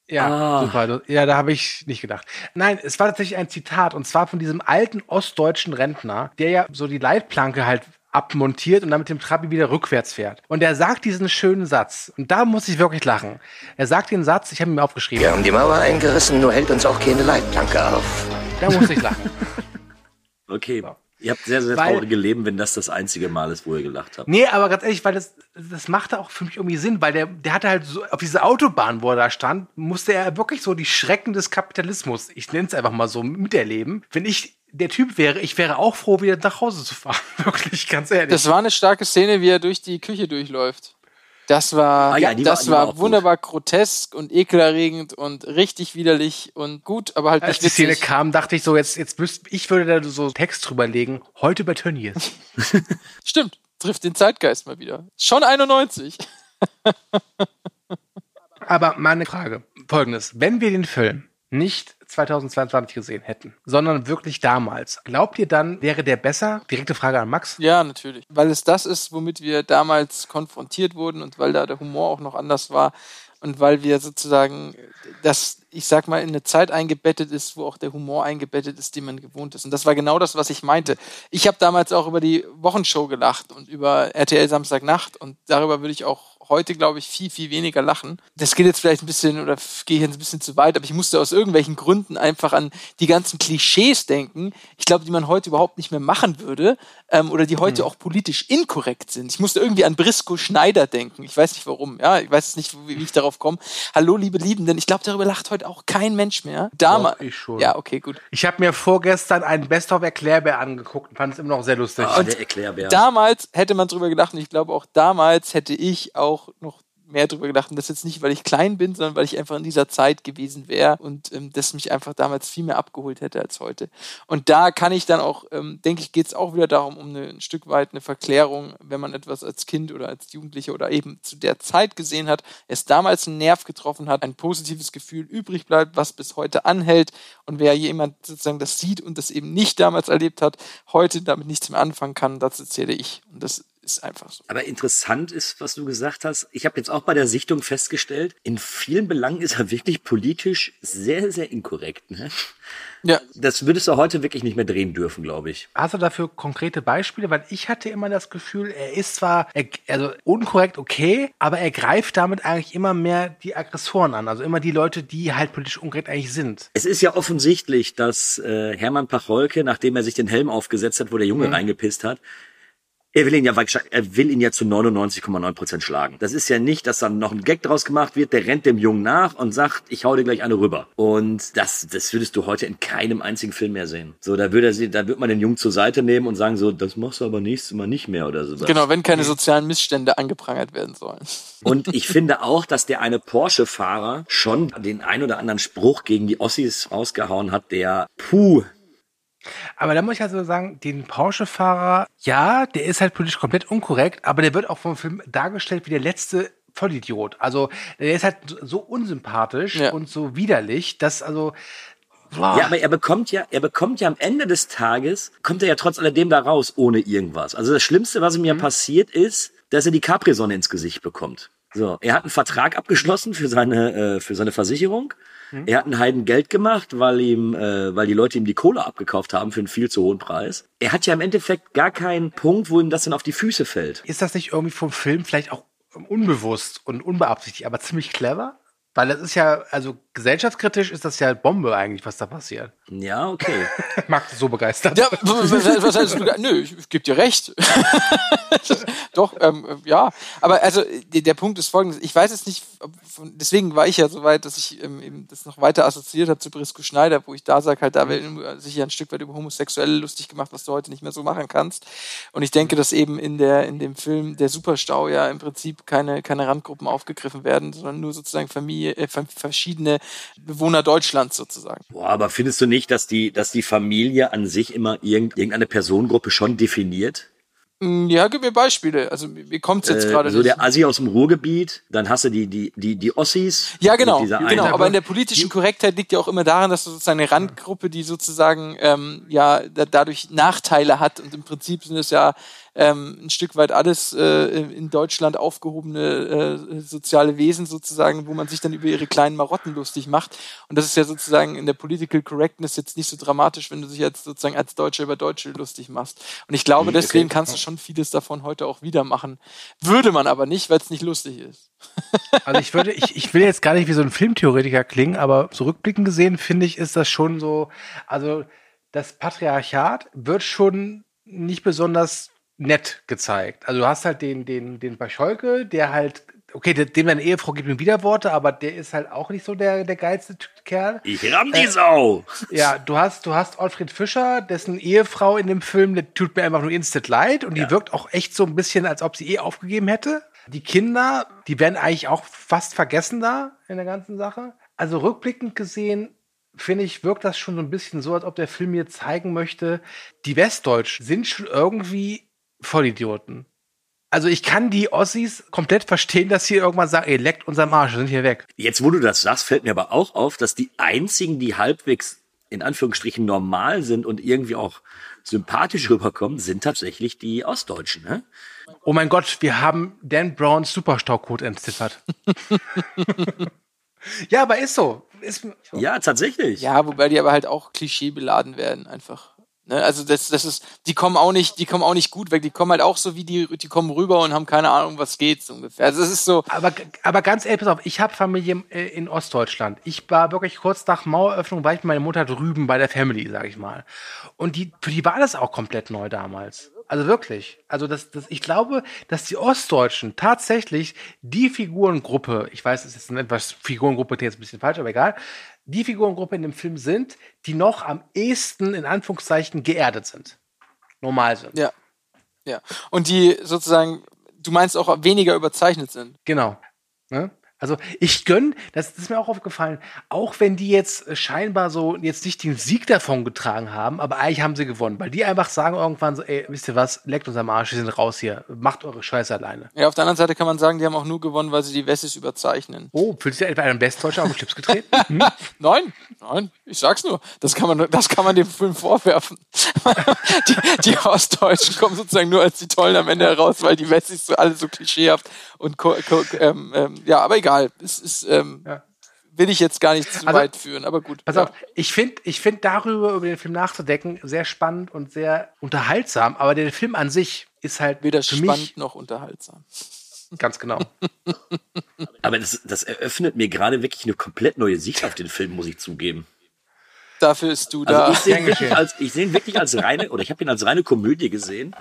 Ja, Ah. super. Ja, da habe ich nicht gedacht. Nein, es war tatsächlich ein Zitat und zwar von diesem alten ostdeutschen Rentner, der ja so die Leitplanke halt abmontiert und dann mit dem Trabi wieder rückwärts fährt. Und er sagt diesen schönen Satz. Und da muss ich wirklich lachen. Er sagt den Satz, ich habe ihn mir aufgeschrieben. Wir haben die Mauer eingerissen, nur hält uns auch keine Leitplanke auf. Da muss ich lachen. Okay. Ihr habt sehr, sehr Weil- traurige Leben, wenn das das einzige Mal ist, wo ihr gelacht habt. Nee, aber ganz ehrlich, weil das, das machte auch für mich irgendwie Sinn, weil der, der hatte halt so, auf dieser Autobahn, wo er da stand, musste er wirklich so die Schrecken des Kapitalismus, ich nenne es einfach mal so, miterleben. Wenn ich der Typ wäre, ich wäre auch froh, wieder nach Hause zu fahren. Wirklich, ganz ehrlich. Das war eine starke Szene, wie er durch die Küche durchläuft. Das war, Ah ja, das war war, auch gut. wunderbar grotesk und ekelerregend und richtig widerlich und gut, aber halt Als nicht die Szene kam, dachte ich so, jetzt, jetzt müsst, ich würde da so Text drüber legen, heute bei Tönnies. Stimmt, trifft den Zeitgeist mal wieder. Schon 91. Aber meine Frage, folgendes, wenn wir den Film nicht 2022 gesehen hätten, sondern wirklich damals, glaubt ihr dann, wäre der besser? Direkte Frage an Max. Ja, natürlich. Weil es das ist, womit wir damals konfrontiert wurden und weil da der Humor auch noch anders war und weil wir sozusagen das, ich sag mal, in eine Zeit eingebettet ist, wo auch der Humor eingebettet ist, den man gewohnt ist. Und das war genau das, was ich meinte. Ich habe damals auch über die Wochenshow gelacht und über RTL Samstagnacht und darüber würde ich auch heute, glaube ich, viel, viel weniger lachen. Das geht jetzt vielleicht ein bisschen oder gehe ich jetzt ein bisschen zu weit, aber ich musste aus irgendwelchen Gründen einfach an die ganzen Klischees denken, ich glaube, die man heute überhaupt nicht mehr machen würde ähm, oder die heute auch politisch inkorrekt sind. Ich musste irgendwie an Briscoe Schneider denken. Ich weiß nicht warum. Ja, ich weiß nicht, wie, wie ich darauf komme. Hallo, liebe Liebenden. Ich glaube, darüber lacht heute auch kein Mensch mehr. Damals. Ich schon. Ja, okay, gut. Ich habe mir vorgestern einen Best-of-Erklärbär angeguckt und fand es immer noch sehr lustig. Ah, der Erklärbär. Damals hätte man drüber gedacht und ich glaube auch damals hätte ich auch noch mehr drüber gedacht und das jetzt nicht, weil ich klein bin, sondern weil ich einfach in dieser Zeit gewesen wäre und ähm, das mich einfach damals viel mehr abgeholt hätte als heute. Und da kann ich dann auch, ähm, denke ich, geht es auch wieder darum, um eine, ein Stück weit eine Verklärung, wenn man etwas als Kind oder als Jugendlicher oder eben zu der Zeit gesehen hat, es damals einen Nerv getroffen hat, ein positives Gefühl übrig bleibt, was bis heute anhält und wer jemand sozusagen das sieht und das eben nicht damals erlebt hat, heute damit nichts mehr anfangen kann, dazu zähle ich. Und das ist einfach so. Aber interessant ist, was du gesagt hast. Ich habe jetzt auch bei der Sichtung festgestellt, in vielen Belangen ist er wirklich politisch sehr, sehr inkorrekt. Ne? Ja. Das würdest du heute wirklich nicht mehr drehen dürfen, glaube ich. Hast du dafür konkrete Beispiele? Weil ich hatte immer das Gefühl, er ist zwar er, also unkorrekt okay, aber er greift damit eigentlich immer mehr die Aggressoren an. Also immer die Leute, die halt politisch unkorrekt eigentlich sind. Es ist ja offensichtlich, dass äh, Hermann Pacholke, nachdem er sich den Helm aufgesetzt hat, wo der Junge reingepisst hat, er will ihn ja, er will ihn ja zu 99,9 Prozent schlagen. Das ist ja nicht, dass dann noch ein Gag draus gemacht wird, der rennt dem Jungen nach und sagt, ich hau dir gleich eine rüber. Und das, das würdest du heute in keinem einzigen Film mehr sehen. So, da würde er sie, da wird man den Jungen zur Seite nehmen und sagen so, das machst du aber nächstes Mal nicht mehr oder sowas. Genau, wenn keine sozialen Missstände angeprangert werden sollen. Und ich finde auch, dass der eine Porsche-Fahrer schon den ein oder anderen Spruch gegen die Ossis rausgehauen hat, der puh. Aber da muss ich also sagen, den Porsche-Fahrer, ja, der ist halt politisch komplett unkorrekt, aber der wird auch vom Film dargestellt wie der letzte Vollidiot. Also der ist halt so unsympathisch Ja. und so widerlich, dass also boah, Ja, aber er bekommt ja, er bekommt ja am Ende des Tages, kommt er ja trotz alledem da raus, ohne irgendwas. Also das Schlimmste, was ihm ja passiert ist, dass er die Capri-Sonne ins Gesicht bekommt. So, er hat einen Vertrag abgeschlossen für seine, äh, für seine Versicherung. Er hat einen Heiden Geld gemacht, weil ihm, äh, weil die Leute ihm die Kohle abgekauft haben für einen viel zu hohen Preis. Er hat ja im Endeffekt gar keinen Punkt, wo ihm das dann auf die Füße fällt. ist das nicht irgendwie vom Film vielleicht auch unbewusst und unbeabsichtigt, aber ziemlich clever? Weil das ist ja, also gesellschaftskritisch ist das ja Bombe eigentlich, was da passiert. Ja, okay. Max ist so begeistert. Ja, was, was heißt du? Nö, ich, ich gebe dir recht. Doch, ähm, ja. Aber also der, Punkt ist folgendes. Ich weiß jetzt nicht, deswegen war ich ja so weit, dass ich ähm, eben das noch weiter assoziiert habe zu Brisco Schneider, wo ich da sage, halt, da wird sich ja ein Stück weit über Homosexuelle lustig gemacht, was du heute nicht mehr so machen kannst. Und ich denke, dass eben in der in dem Film der Superstau ja im Prinzip keine keine Randgruppen aufgegriffen werden, sondern nur sozusagen Familie, äh, verschiedene Bewohner Deutschlands sozusagen. Boah, aber findest du nicht, dass die, dass die Familie an sich immer irgend, irgendeine Personengruppe schon definiert? Mm, Ja, gib mir Beispiele. Also mir kommt's jetzt gerade äh, so nicht. der Assi aus dem Ruhrgebiet, dann hast du die, die, die, die Ossis. Ja, genau, genau. Aber in der politischen Korrektheit liegt ja auch immer daran, dass du sozusagen eine Randgruppe, die sozusagen ähm, ja da, dadurch Nachteile hat und im Prinzip sind es ja ähm, ein Stück weit alles äh, in Deutschland aufgehobene äh, soziale Wesen sozusagen, wo man sich dann über ihre kleinen Marotten lustig macht. Und das ist ja sozusagen in der Political Correctness jetzt nicht so dramatisch, wenn du dich jetzt sozusagen als Deutscher über Deutsche lustig machst. Und ich glaube, deswegen kannst du schon vieles davon heute auch wieder machen. Würde man aber nicht, weil es nicht lustig ist. Also ich würde, ich, ich will jetzt gar nicht wie so ein Filmtheoretiker klingen, aber zurückblickend gesehen finde ich, ist das schon so, also das Patriarchat wird schon nicht besonders nett gezeigt. Also du hast halt den, den, den Pascholke, der halt, okay, der- dem seine Ehefrau gibt ihm Widerworte, aber der ist halt auch nicht so der, der geilste Kerl. Ich ramm die Sau! Ja, du hast, du hast Alfred Fischer, dessen Ehefrau in dem Film, der tut mir einfach nur instant leid und die wirkt auch echt so ein bisschen, als ob sie eh aufgegeben hätte. Die Kinder, die werden eigentlich auch fast vergessen da in der ganzen Sache. Also rückblickend gesehen, finde ich, wirkt das schon so ein bisschen so, als ob der Film mir zeigen möchte, die Westdeutschen sind schon irgendwie Vollidioten. Also ich kann die Ossis komplett verstehen, dass sie irgendwann sagen, ey, leckt unserem Arsch, wir sind hier weg. Jetzt, wo du das sagst, fällt mir aber auch auf, dass die einzigen, die halbwegs in Anführungsstrichen normal sind und irgendwie auch sympathisch rüberkommen, sind tatsächlich die Ostdeutschen. Ne? Oh mein Gott, wir haben Dan Browns Superstaucode entziffert. ja, aber ist so. Ist, Ja, tatsächlich. Ja, wobei die aber halt auch klischeebeladen werden, einfach. Ne? Also das, das ist, die kommen auch nicht, die kommen auch nicht gut weg. Die kommen halt auch so wie die, die kommen rüber und haben keine Ahnung, was geht so ungefähr. Also es ist so. Aber, aber ganz ehrlich, pass auf, ich habe Familie äh, in Ostdeutschland. Ich war wirklich kurz nach Maueröffnung, war ich mit meiner Mutter drüben bei der Family, sag ich mal. Und die, für die war das auch komplett neu damals. Also wirklich. Also das, das, ich glaube, dass die Ostdeutschen tatsächlich die Figurengruppe, ich weiß, es ist eine etwas Figurengruppe, die jetzt ein bisschen falsch, aber egal, die Figurengruppe in dem Film sind, die noch am ehesten in Anführungszeichen geerdet sind. Normal sind. Ja. Ja. Und die sozusagen, du meinst auch weniger überzeichnet sind. Genau. Ne? Also ich gönn, das, das ist mir auch aufgefallen, auch wenn die jetzt äh, scheinbar so jetzt nicht den Sieg davon getragen haben, aber eigentlich haben sie gewonnen, weil die einfach sagen irgendwann so, ey, wisst ihr was, leckt uns am Arsch, wir sind raus hier, macht eure Scheiße alleine. Ja, auf der anderen Seite kann man sagen, die haben auch nur gewonnen, weil sie die Wessis überzeichnen. Oh, fühlst du dir etwa einen Westdeutscher auf den Schlips getreten? Hm? Nein, nein, ich sag's nur. Das kann man, das kann man dem Film vorwerfen. die, die Ostdeutschen kommen sozusagen nur als die Tollen am Ende heraus, weil die Wessis so alle so klischeehaft und ähm, ähm, ja, aber egal. Es ist, ähm, will ich jetzt gar nicht zu Also, weit führen, aber gut. Pass ja. auf, ich finde ich find darüber, über den Film nachzudenken, sehr spannend und sehr unterhaltsam, aber der Film an sich ist halt Weder für spannend mich noch unterhaltsam. ganz genau. Aber das, das eröffnet mir gerade wirklich eine komplett neue Sicht auf den Film, muss ich zugeben. Dafür ist du da. Also ich sehe ihn wirklich als, ich sehe ihn wirklich als reine, oder ich habe ihn als reine Komödie gesehen,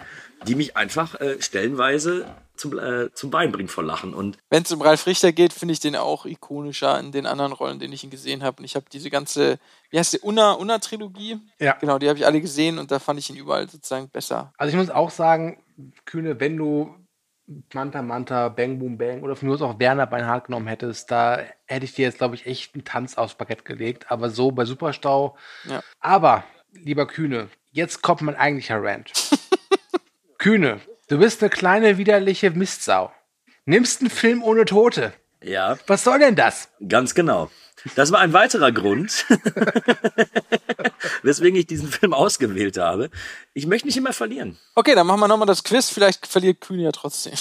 die mich einfach äh, stellenweise zum, äh, zum Bein bringt vor Lachen. Und Wenn es um Ralf Richter geht, finde ich den auch ikonischer in den anderen Rollen, denen ich ihn gesehen habe. Und ich habe diese ganze, wie heißt die, Unna, Unna-Trilogie? Ja. Genau, die habe ich alle gesehen und da fand ich ihn überall sozusagen besser. Also ich muss auch sagen, Kühne, wenn du Manta Manta, Bang Boom Bang oder von mir aus auch Werner Beinhardt genommen hättest, da hätte ich dir jetzt, glaube ich, echt einen Tanz aufs Parkett gelegt. Aber so bei Superstau. Ja. Aber, lieber Kühne, jetzt kommt mein eigentlicher Rant. Kühne, du bist eine kleine, widerliche Mistsau. Nimmst einen Film ohne Tote. ja, Was soll denn das? ganz genau. Das war ein weiterer Grund, weswegen ich diesen Film ausgewählt habe. Ich möchte nicht immer verlieren. Okay, dann machen wir nochmal das Quiz. Vielleicht verliert Kühn ja trotzdem.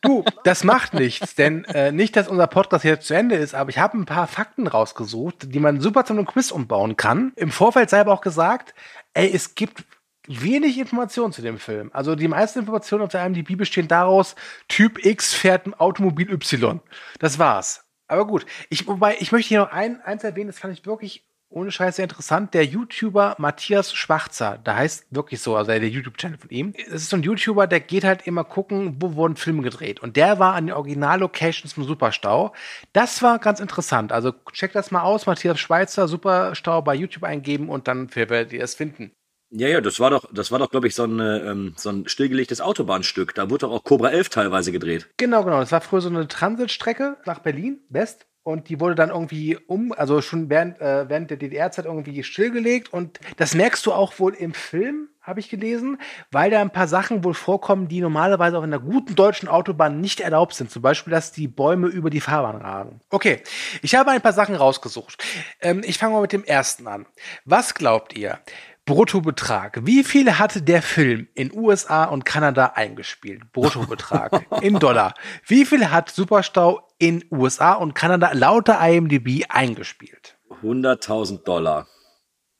Du, das macht nichts, denn äh, nicht, dass unser Podcast jetzt zu Ende ist, aber ich habe ein paar Fakten rausgesucht, die man super zu einem Quiz umbauen kann. Im Vorfeld sei aber auch gesagt, ey, es gibt wenig Informationen zu dem Film. Also die meisten Informationen auf der IMDb bestehen daraus, Typ X fährt ein Automobil Y. Das war's. Aber gut, ich, wobei, ich möchte hier noch ein, eins erwähnen, das fand ich wirklich ohne Scheiß sehr interessant. Der YouTuber Matthias Schwarzer, da heißt wirklich so, also der YouTube-Channel von ihm. Es ist so ein YouTuber, der geht halt immer gucken, wo wurden Filme gedreht. Und der war an den Original-Locations vom Superstau. Das war ganz interessant. Also checkt das mal aus, Matthias Schweizer, Superstau bei YouTube eingeben und dann werdet ihr es finden. Ja, ja, das war doch, das war doch, glaube ich, so, eine, ähm, so ein stillgelegtes Autobahnstück. Da wurde doch auch Cobra 11 teilweise gedreht. Genau, genau. Das war früher so eine Transitstrecke nach Berlin, West. Und die wurde dann irgendwie um, also schon während, äh, während der DDR-Zeit irgendwie stillgelegt. Und das merkst du auch wohl im Film, habe ich gelesen, weil da ein paar Sachen wohl vorkommen, die normalerweise auf einer guten deutschen Autobahn nicht erlaubt sind. Zum Beispiel, dass die Bäume über die Fahrbahn ragen. Okay, ich habe ein paar Sachen rausgesucht. Ähm, ich fange mal mit dem ersten an. Was glaubt ihr? Bruttobetrag. Wie viel hatte der Film in USA und Kanada eingespielt? Bruttobetrag in Dollar. Wie viel hat Superstau in USA und Kanada lauter IMDb eingespielt? 100.000 Dollar.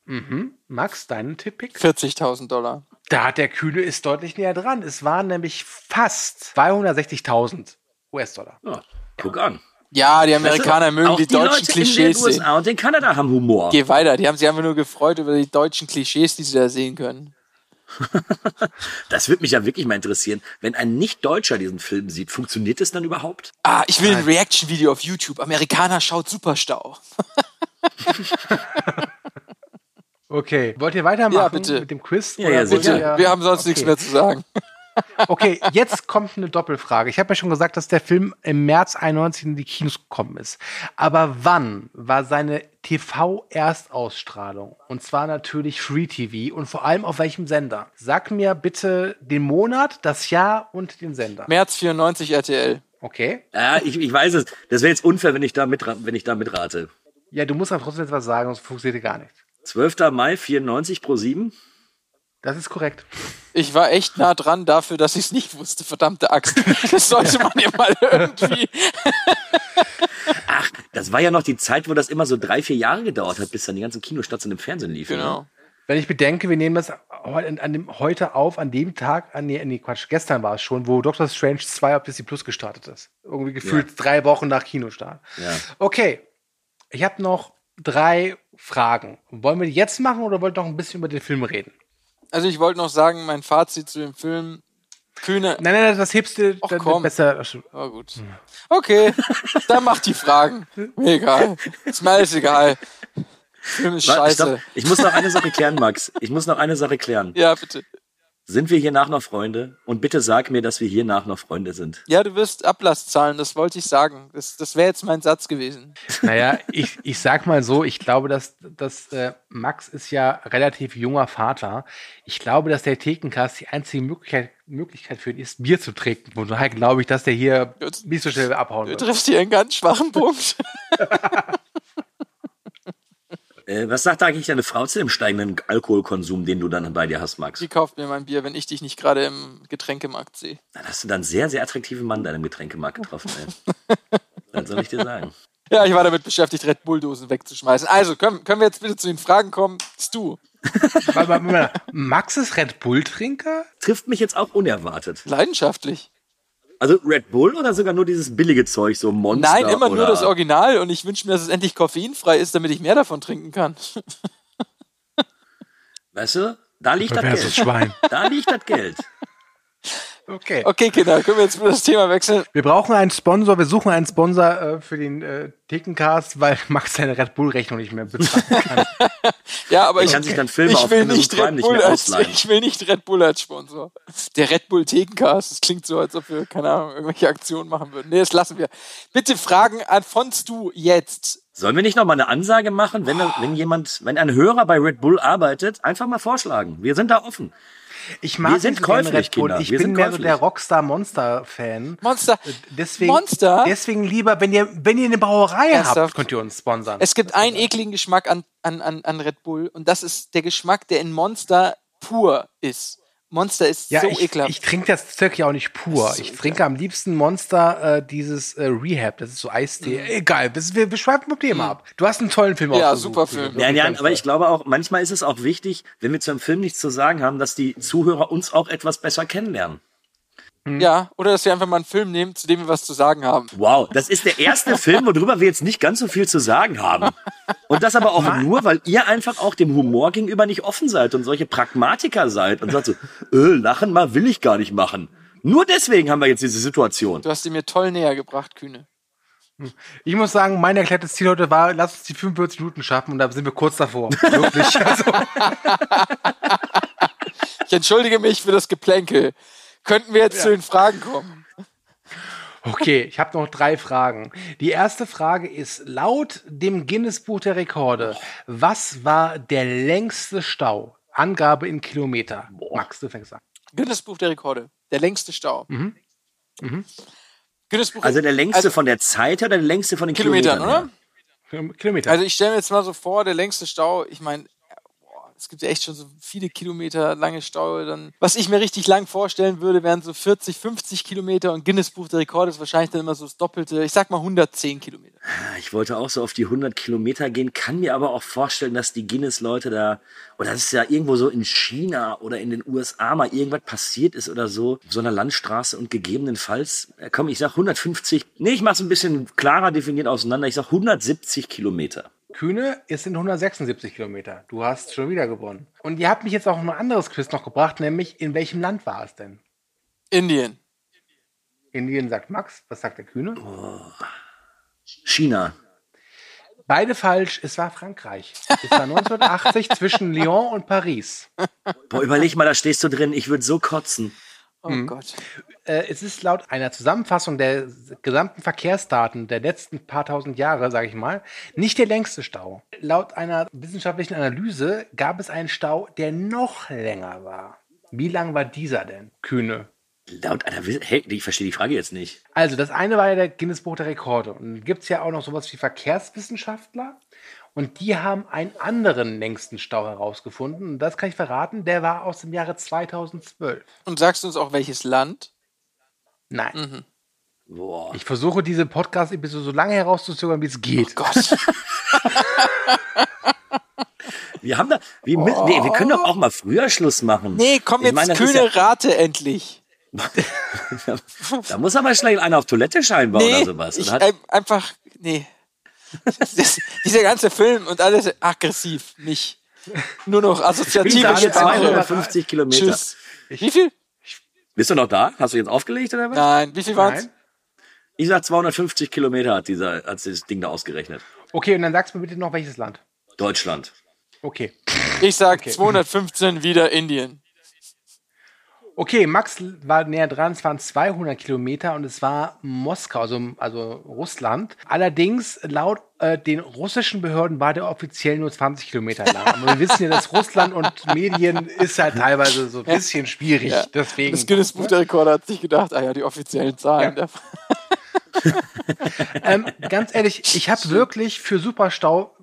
Mhm. Max, deinen Tipp-Pick? 40.000 Dollar. Da hat der Kühne ist deutlich näher dran. Es waren nämlich fast 260.000 US-Dollar. Ja, guck an. Ja, die Amerikaner Weißt du, mögen die, die deutschen Leute Klischees in den sehen. USA und in Kanada haben Humor. Geh weiter, die haben sich einfach nur gefreut über die deutschen Klischees, die sie da sehen können. Das würde mich ja wirklich mal interessieren. Wenn ein Nicht-Deutscher diesen Film sieht, funktioniert es dann überhaupt? Ah, ich will ein Reaction-Video auf YouTube. Amerikaner schaut Superstau. Okay, wollt ihr weitermachen Ja, bitte. mit dem Quiz? Ja, ja, sicher. Wir haben sonst okay. nichts mehr zu sagen. Okay, jetzt kommt eine Doppelfrage. Ich habe ja schon gesagt, dass der Film im März 91 in die Kinos gekommen ist. Aber wann war seine TV-Erstausstrahlung? Und zwar natürlich Free TV und vor allem auf welchem Sender? Sag mir bitte den Monat, das Jahr und den Sender. März 94 RTL. Okay? Ja, ich, ich weiß es. Das wäre jetzt unfair, wenn ich da, mitra wenn ich da mitrate. Ja, du musst aber trotzdem etwas sagen, sonst funktioniert gar nichts. 12. Mai 94 pro 7. Das ist korrekt. Ich war echt nah dran dafür, dass ich es nicht wusste, verdammte Axt. Das sollte man ja mal irgendwie. Ach, das war ja noch die Zeit, wo das immer so drei, vier Jahre gedauert hat, bis dann die ganzen Kinostationen im Fernsehen liefen. Genau. Ne? Wenn ich bedenke, wir nehmen das heu- an dem, heute auf, an dem Tag, an, nee, nee, Quatsch, gestern war es schon, wo Doctor Strange 2 auf Disney Plus gestartet ist. Irgendwie gefühlt drei Wochen nach Kinostart. Ja. Okay, ich habe noch drei Fragen. Wollen wir die jetzt machen oder wollt ihr noch ein bisschen über den Film reden? Also ich wollte noch sagen, mein Fazit zu dem Film. Kühne. Nein, nein, das hebst du Ach, dann komm. besser. Oh gut. Okay, dann mach die Fragen. Mir egal. Ist mir alles egal. Film ist scheiße. stopp. Ich muss noch eine Sache klären, Max. Ich muss noch eine Sache klären. Ja, bitte. Sind wir hiernach noch Freunde? Und bitte sag mir, dass wir hiernach noch Freunde sind. Ja, du wirst Ablass zahlen, das wollte ich sagen. Das, das wäre jetzt mein Satz gewesen. Naja, ich, ich sag mal so, ich glaube, dass, dass äh, Max ist ja relativ junger Vater. Ich glaube, dass der Thekencast die einzige Möglichkeit, Möglichkeit für ihn ist, Bier zu trinken. Von daher glaube ich, dass der hier nicht so schnell abhauen Du wird. triffst hier einen ganz schwachen Punkt. Äh, was sagt eigentlich deine Frau zu dem steigenden Alkoholkonsum, den du dann bei dir hast, Max? Die kauft mir mein Bier, wenn ich dich nicht gerade im Getränkemarkt sehe. Dann hast du dann einen sehr, sehr attraktiven Mann deinem Getränkemarkt getroffen. Ey. Dann soll ich dir sagen. Ja, ich war damit beschäftigt, Red Bull-Dosen wegzuschmeißen. Also, können, können wir jetzt bitte zu den Fragen kommen? Stu. Warte mal, warte mal. Max ist Red Bull-Trinker? Trifft mich jetzt auch unerwartet. Leidenschaftlich. Also Red Bull oder sogar nur dieses billige Zeug, so Monster? Nein, immer oder nur das Original und ich wünsche mir, dass es endlich koffeinfrei ist, damit ich mehr davon trinken kann. Weißt du, da liegt das Geld. Schwein. Da liegt das Geld. Okay. Okay, Kinder, können wir jetzt wieder das Thema wechseln? Wir brauchen einen Sponsor, wir suchen einen Sponsor äh, für den äh, Thekencast, weil Max seine Red Bull-Rechnung nicht mehr bezahlen kann. Ja, aber Er ich, kann sich dann Filme ich auf will nicht Red nicht Bull mehr als, ausleihen. ich will nicht Red Bull als Sponsor. Der Red Bull Thekencast, das klingt so, als ob wir, keine Ahnung, irgendwelche Aktionen machen würden. Nee, das lassen wir. Bitte Fragen an Stu jetzt. Sollen wir nicht noch mal eine Ansage machen, wenn, wenn jemand, wenn ein Hörer bei Red Bull arbeitet, einfach mal vorschlagen. Wir sind da offen. Ich mag Wir sind so käuflich, Red Bull. Kinder. Ich Wir bin sind mehr so käuflich. der Rockstar-Monster-Fan. Monster. Deswegen, Monster? Deswegen lieber, wenn ihr, wenn ihr eine Brauerei Ernsthaft? habt, könnt ihr uns sponsern. Es gibt einen ekligen Geschmack an, an, an, an Red Bull und das ist der Geschmack, der in Monster pur ist. Monster ist ja, so ich, ekelhaft. ich trinke das Zeug ja auch nicht pur. So ich trinke am liebsten Monster äh, dieses äh, Rehab. Das ist so Eistee. Egal, das, wir, schweifen vom Thema ab. Du hast einen tollen Film Mhm. Ja, super Film. Ja, ja, aber ich glaube auch, manchmal ist es auch wichtig, wenn wir zu einem Film nichts zu sagen haben, dass die Zuhörer uns auch etwas besser kennenlernen. Ja, oder dass wir einfach mal einen Film nehmen, zu dem wir was zu sagen haben. Wow, das ist der erste Film, worüber wir jetzt nicht ganz so viel zu sagen haben. Und das aber auch nur, weil ihr einfach auch dem Humor gegenüber nicht offen seid und solche Pragmatiker seid und sagt so, äh, lachen mal will ich gar nicht machen. Nur deswegen haben wir jetzt diese Situation. Du hast ihn mir toll näher gebracht, Kühne. Ich muss sagen, mein erklärtes Ziel heute war, lass uns die 45 Minuten schaffen und da sind wir kurz davor. Wirklich. Also, Ich entschuldige mich für das Geplänkel. Könnten wir jetzt zu den Fragen kommen? okay, ich habe noch drei Fragen. Die erste Frage ist, laut dem Guinness-Buch der Rekorde, was war der längste Stau? Angabe in Kilometer. Max, du fängst an. Guinness Buch der Rekorde. Der längste Stau. Mhm. Mhm. Guinness Buch Also der längste also von der Zeit oder der längste von den Kilometern, Kilometern? oder? Kilometer. Also ich stelle mir jetzt mal so vor, der längste Stau, ich meine, Es gibt ja echt schon so viele Kilometer lange Staue. Dann, was ich mir richtig lang vorstellen würde, wären so 40, 50 Kilometer und Guinness Buch der Rekorde ist wahrscheinlich dann immer so das Doppelte. Ich sag mal 110 Kilometer. Ich wollte auch so auf die 100 Kilometer gehen, kann mir aber auch vorstellen, dass die Guinness-Leute da, oder das ist ja irgendwo so in China oder in den USA mal irgendwas passiert ist oder so, so einer Landstraße und gegebenenfalls, äh, komm, ich sag 150, nee, ich mach's ein bisschen klarer definiert auseinander, ich sag 170 Kilometer. Kühne, es sind 176 Kilometer. Du hast schon wieder gewonnen. Und ihr habt mich jetzt auch ein anderes Quiz noch gebracht, nämlich in welchem Land war es denn? Indien. Indien sagt Max. Was sagt der Kühne? China. Beide falsch. Es war Frankreich. Es war 1980 zwischen Lyon und Paris. Boah, überleg mal, da stehst du drin, ich würde so kotzen. Oh Gott. Äh, es ist laut einer Zusammenfassung der gesamten Verkehrsdaten der letzten paar tausend Jahre, sage ich mal, nicht der längste Stau. Laut einer wissenschaftlichen Analyse gab es einen Stau, der noch länger war. Wie lang war dieser denn, Kühne? Laut einer, hey, ich verstehe die Frage jetzt nicht. Also, das eine war ja der Guinness Buch der Rekorde. Und dann gibt es ja auch noch sowas wie Verkehrswissenschaftler. Und die haben einen anderen längsten Stau herausgefunden. Und das kann ich verraten, der war aus dem Jahre 2012. Und sagst du uns auch welches Land? Nein. Mhm. Boah. Ich versuche diese Podcast-Episode so lange herauszuzögern, wie es geht. Oh Gott. Wir haben da, wir, müssen, nee, wir können doch auch mal früher Schluss machen. Nee, komm Ich jetzt, meine, Kühne, rate endlich. Ja, da muss aber schnell einer auf Toilette scheinbar nee, oder sowas. ich, äh, einfach, nee. Das, dieser ganze Film und alles aggressiv, nicht. Nur noch assoziative Ich bin jetzt Sprache. 250 Kilometer. Tschüss. Wie viel? Bist du noch da? Hast du jetzt aufgelegt oder was? Nein, wie viel waren's? Nein. Ich sag 250 Kilometer hat dieser, hat das Ding da ausgerechnet. Okay, und dann sagst du mir bitte noch welches Land. Deutschland. Okay. Ich sag 215 wieder Indien. Okay, Max war näher dran, es waren 200 Kilometer und es war Moskau, also, also Russland. Allerdings, laut äh, den russischen Behörden war der offiziell nur 20 Kilometer lang. Wir wissen ja, dass Russland und Medien ist halt teilweise so ein bisschen schwierig. Ja. Deswegen. Das Guinness Buch der Rekorde hat sich gedacht, ah ja, die offiziellen Zahlen. Ja. ähm, ganz ehrlich, ich habe wirklich für Superstau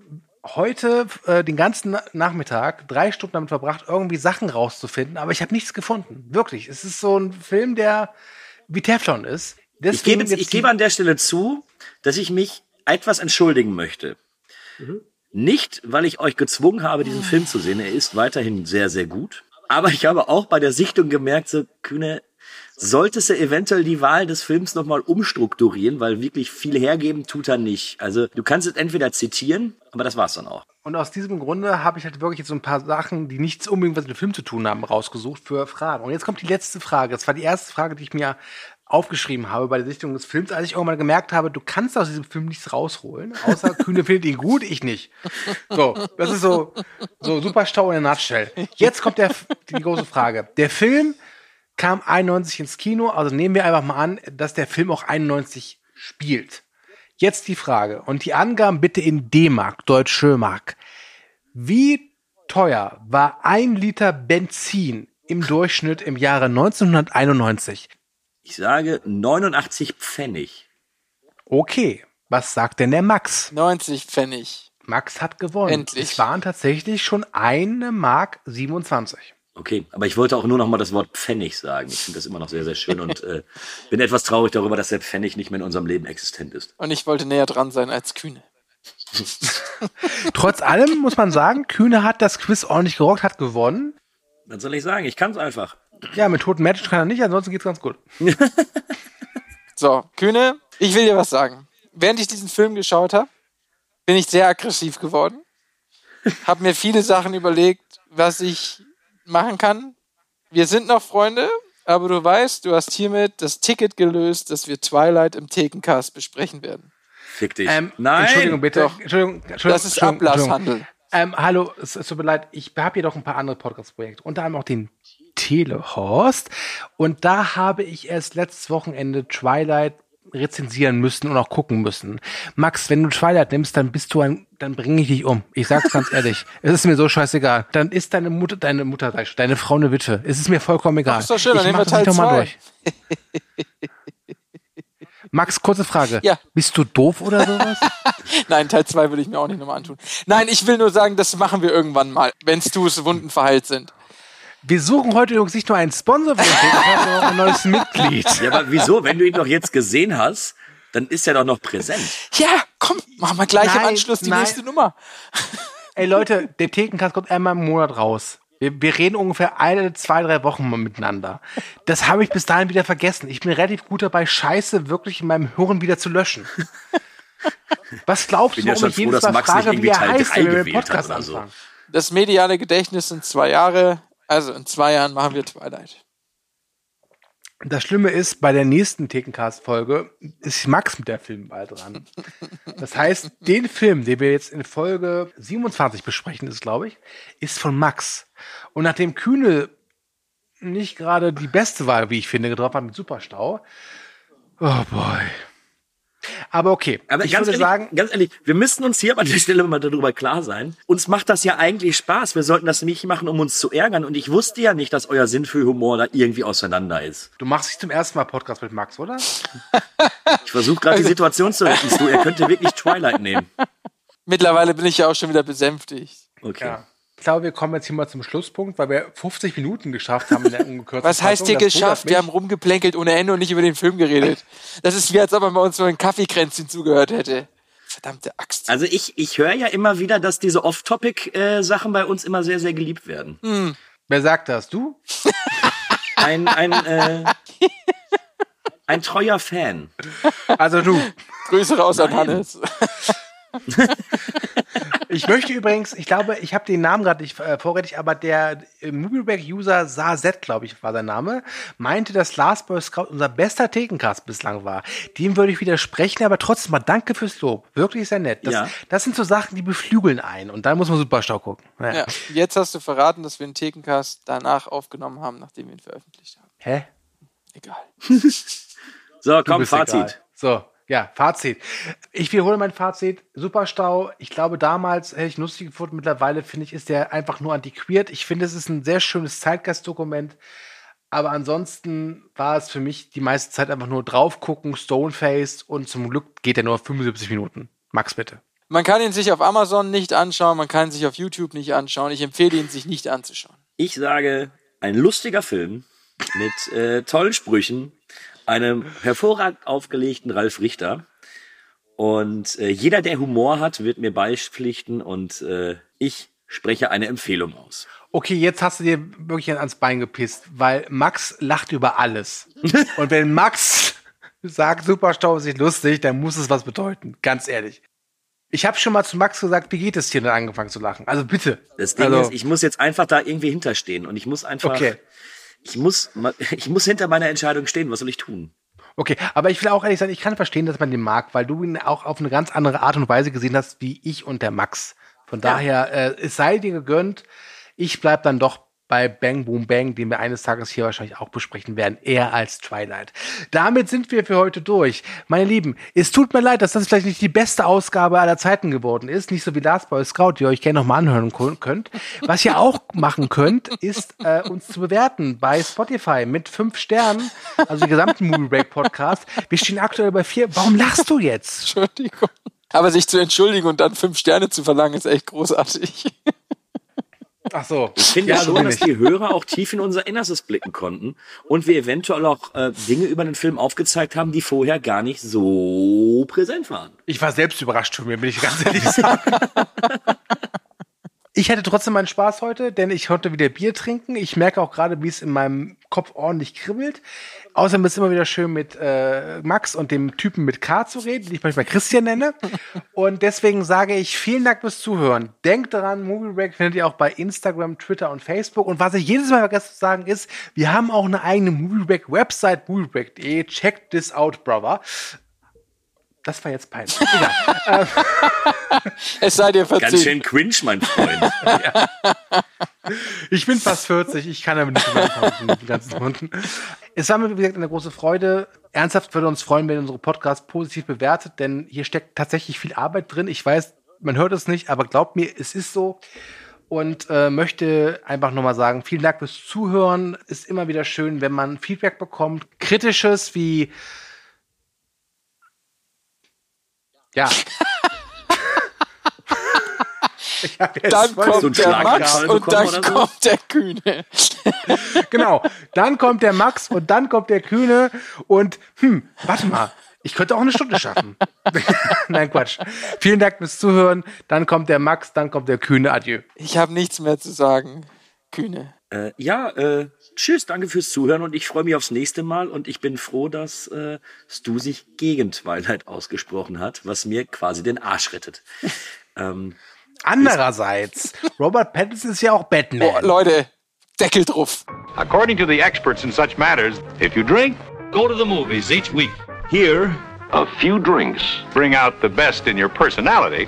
heute äh, den ganzen Na- Nachmittag drei Stunden damit verbracht, irgendwie Sachen rauszufinden, aber ich habe nichts gefunden. Wirklich. Es ist so ein Film, der wie Teflon ist. Ich gebe, Deswegen jetzt, jetzt ich gebe an der Stelle zu, dass ich mich etwas entschuldigen möchte. Nicht, weil ich euch gezwungen habe, diesen Film zu sehen. Er ist weiterhin sehr, sehr gut. Aber ich habe auch bei der Sichtung gemerkt, so, Kühne, solltest du eventuell die Wahl des Films nochmal umstrukturieren, weil wirklich viel hergeben tut er nicht. Also, du kannst es entweder zitieren, aber das war's dann auch. Und aus diesem Grunde habe ich halt wirklich jetzt so ein paar Sachen, die nichts unbedingt was mit dem Film zu tun haben, rausgesucht für Fragen. Und jetzt kommt die letzte Frage. Das war die erste Frage, die ich mir aufgeschrieben habe bei der Sichtung des Films, als ich irgendwann gemerkt habe, du kannst aus diesem Film nichts rausholen, außer Kühne findet ihn gut, ich nicht. So, das ist so, so super Stau in der Nutshell. Jetzt kommt der, die große Frage. Der Film kam 91 ins Kino, also nehmen wir einfach mal an, dass der Film auch 91 spielt. Jetzt die Frage und die Angaben bitte in D-Mark, Deutsch-Schömark. Wie teuer war ein Liter Benzin im Durchschnitt im Jahre 1991? Ich sage 89 Pfennig. Okay, was sagt denn der Max? 90 Pfennig. Max hat gewonnen. Endlich. Es waren tatsächlich schon eine Mark 27. Okay, aber ich wollte auch nur noch mal das Wort Pfennig sagen. Ich finde das immer noch sehr, sehr schön und äh, bin etwas traurig darüber, dass der Pfennig nicht mehr in unserem Leben existent ist. Und ich wollte näher dran sein als Kühne. Trotz allem muss man sagen, Kühne hat das Quiz ordentlich gerockt, hat gewonnen. Was soll ich sagen? Ich kann es einfach. Ja, mit toten Match kann er nicht, ansonsten geht's ganz gut. So, Kühne, ich will dir was sagen. Während ich diesen Film geschaut habe, bin ich sehr aggressiv geworden. Hab mir viele Sachen überlegt, was ich machen kann. Wir sind noch Freunde, aber du weißt, du hast hiermit das Ticket gelöst, dass wir Twilight im Thekencast besprechen werden. Fick dich. Ähm, Nein! Entschuldigung bitte. Doch. Entschuldigung, Entschuldigung, Das ist Ablasshandel. Ähm, hallo, es, es tut mir leid, ich habe hier noch ein paar andere Podcast-Projekte, unter anderem auch den Telehorst. Und da habe ich erst letztes Wochenende Twilight rezensieren müssen und auch gucken müssen. Max, wenn du Twilight nimmst, dann bist du ein, dann bringe ich dich um. Ich sag's ganz ehrlich. Es ist mir so scheißegal. Dann ist deine Mutter, deine Mutter, deine Frau eine Witwe. Es ist mir vollkommen egal. Ach, ist doch schön, dann ich nehmen wir Teil zwei. durch. Max, kurze Frage. Ja. Bist du doof oder sowas? Nein, Teil 2 würde ich mir auch nicht nochmal antun. Nein, ich will nur sagen, das machen wir irgendwann mal, wenn Stu's Wunden verheilt sind. Wir suchen heute übrigens nicht nur einen Sponsor für den Podcast, sondern auch ein neues Mitglied. Ja, aber wieso? Wenn du ihn doch jetzt gesehen hast, dann ist er doch noch präsent. Ja, komm, machen wir gleich im Nein, Anschluss die nein. nächste Nummer. Ey Leute, der Thekencast kommt einmal im Monat raus. Wir, wir reden ungefähr eine, zwei, drei Wochen mal miteinander. Das habe ich bis dahin wieder vergessen. Ich bin relativ gut dabei, Scheiße wirklich in meinem Hirn wieder zu löschen. Was glaubst Bin du, ja warum schon ich froh, jedes dass Mal Max nicht frage, wie irgendwie er Teil heißt, drei wenn wir hat Podcast oder so. anfangen? Das mediale Gedächtnis sind zwei Jahre. Also in zwei Jahren machen wir Twilight. Das Schlimme ist, bei der nächsten Thekencast-Folge ist Max mit der Filmwahl dran. Das heißt, den Film, den wir jetzt in Folge 27 besprechen, ist, glaube ich, ist von Max. Und nachdem Kühne nicht gerade die beste Wahl, wie ich finde, getroffen hat mit Superstau. Oh boy. Aber okay, Aber ich ganz würde ehrlich, sagen, ganz ehrlich, wir müssten uns hier an der Stelle mal darüber klar sein. Uns macht das ja eigentlich Spaß. Wir sollten das nicht machen, um uns zu ärgern. Und ich wusste ja nicht, dass euer Sinn für Humor da irgendwie auseinander ist. du machst dich zum ersten Mal Podcast mit Max, oder? Ich versuche gerade die Situation zu retten. Stu. Er könnte wirklich Twilight nehmen. Mittlerweile bin ich ja auch schon wieder besänftigt. Okay. Ja. Ich glaube, wir kommen jetzt hier mal zum Schlusspunkt, weil wir 50 Minuten geschafft haben in der ungekürzten Was heißt hier geschafft? Wir haben rumgeplänkelt ohne Ende und nicht über den Film geredet. Das ist wie, als ob er bei uns so ein Kaffeekränzchen zugehört hätte. Verdammte Axt. Also ich, ich höre ja immer wieder, dass diese Off-Topic-Sachen bei uns immer sehr, sehr geliebt werden. Hm. Wer sagt das? Du? Ein, ein, äh, ein treuer Fan. Also du. Grüße raus an Hannes. Ich möchte übrigens, ich glaube, ich habe den Namen gerade nicht äh, vorrätig, aber der äh, Movieback-User Sazet, glaube ich, war sein Name, meinte, dass Last Boy Scout unser bester Thekencast bislang war. Dem würde ich widersprechen, aber trotzdem mal danke fürs Lob. Wirklich sehr nett. Das, Ja. das sind so Sachen, die beflügeln einen und dann muss man Superstau gucken. Ja. Ja, jetzt hast du verraten, dass wir einen Thekencast danach aufgenommen haben, nachdem wir ihn veröffentlicht haben. Hä? Egal. So, komm, Fazit. egal. So, ja, Fazit. Ich wiederhole mein Fazit. Superstau. Ich glaube, damals hätte ich lustig gefunden. Mittlerweile finde ich, ist der einfach nur antiquiert. Ich finde, es ist ein sehr schönes Zeitgeistdokument. Aber ansonsten war es für mich die meiste Zeit einfach nur drauf gucken, Stoneface und zum Glück geht er nur 75 Minuten. Max, bitte. Man kann ihn sich auf Amazon nicht anschauen, man kann ihn sich auf YouTube nicht anschauen. Ich empfehle ihn, sich nicht anzuschauen. Ich sage, ein lustiger Film mit äh, tollen Sprüchen, einem hervorragend aufgelegten Ralf Richter. Und äh, jeder, der Humor hat, wird mir beipflichten und äh, ich spreche eine Empfehlung aus. Okay, jetzt hast du dir wirklich ans Bein gepisst, weil Max lacht über alles. und wenn Max sagt, Superstau ist nicht lustig, dann muss es was bedeuten. Ganz ehrlich. Ich habe schon mal zu Max gesagt, wie geht es dir? Und angefangen zu lachen. Also bitte. Das Ding also, ist, ich muss jetzt einfach da irgendwie hinterstehen und ich muss einfach, Okay. Ich muss, ich muss hinter meiner Entscheidung stehen. Was soll ich tun? Okay, aber ich will auch ehrlich sagen, ich kann verstehen, dass man den mag, weil du ihn auch auf eine ganz andere Art und Weise gesehen hast, wie ich und der Max. Von daher, äh, es sei dir gegönnt. Ich bleib dann doch bei Bang Boom Bang, den wir eines Tages hier wahrscheinlich auch besprechen werden, eher als Twilight. Damit sind wir für heute durch. Meine Lieben, es tut mir leid, dass das vielleicht nicht die beste Ausgabe aller Zeiten geworden ist. Nicht so wie Last Boy Scout, die ihr euch gerne nochmal anhören könnt. Was ihr auch machen könnt, ist äh, uns zu bewerten bei Spotify mit fünf Sternen, also die gesamten Movie Break Podcast. Wir stehen aktuell bei vier. Warum lachst du jetzt? Entschuldigung. Aber sich zu entschuldigen und dann fünf Sterne zu verlangen, ist echt großartig. Ach so. Ich finde Ja, schon, so bin dass ich. die Hörer auch tief in unser Innerstes blicken konnten und wir eventuell auch äh, Dinge über den Film aufgezeigt haben, die vorher gar nicht so präsent waren. Ich war selbst überrascht von mir, will ich ganz ehrlich sagen. Ich hatte trotzdem meinen Spaß heute, denn ich konnte wieder Bier trinken. Ich merke auch gerade, wie es in meinem Kopf ordentlich kribbelt. Außerdem ist es immer wieder schön mit äh, Max und dem Typen mit K zu reden, den ich manchmal Christian nenne. Und deswegen sage ich vielen Dank fürs Zuhören. Denkt daran, Movie Break findet ihr auch bei Instagram, Twitter und Facebook. Und was ich jedes Mal vergesse zu sagen ist, wir haben auch eine eigene Movie Break Website, moviebreak.de. Check this out, brother. Das war jetzt peinlich. Egal. Es sei dir Ganz verziehen. schön cringe, mein Freund. Ich bin fast 40, ich kann damit nicht mehr anfangen mit den ganzen Hunden. Es war mir, wie gesagt, eine große Freude. Ernsthaft würde uns freuen, wenn ihr unsere Podcast positiv bewertet, denn hier steckt tatsächlich viel Arbeit drin. Ich weiß, man hört es nicht, aber glaubt mir, es ist so. Und äh, möchte einfach nochmal sagen, vielen Dank fürs Zuhören. Ist immer wieder schön, wenn man Feedback bekommt. Kritisches wie Ja. Ja, Dann kommt so der ein Max und dann so. kommt der Kühne. Genau. Dann kommt der Max und dann kommt der Kühne und hm, warte mal. Ich könnte auch eine Stunde schaffen. Nein, Quatsch. Vielen Dank fürs Zuhören. Dann kommt der Max, dann kommt der Kühne. Adieu. Ich habe nichts mehr zu sagen. Kühne. Äh, ja, äh, tschüss, danke fürs Zuhören und ich freue mich aufs nächste Mal und ich bin froh, dass äh, Stu sich gegen Twilight ausgesprochen hat, was mir quasi den Arsch rettet. ähm, Andererseits, Robert Pattinson ist ja auch Batman. Oh, Leute, Deckel drauf. According to the experts in such matters, if you drink, go to the movies each week. Here, a few drinks bring out the best in your personality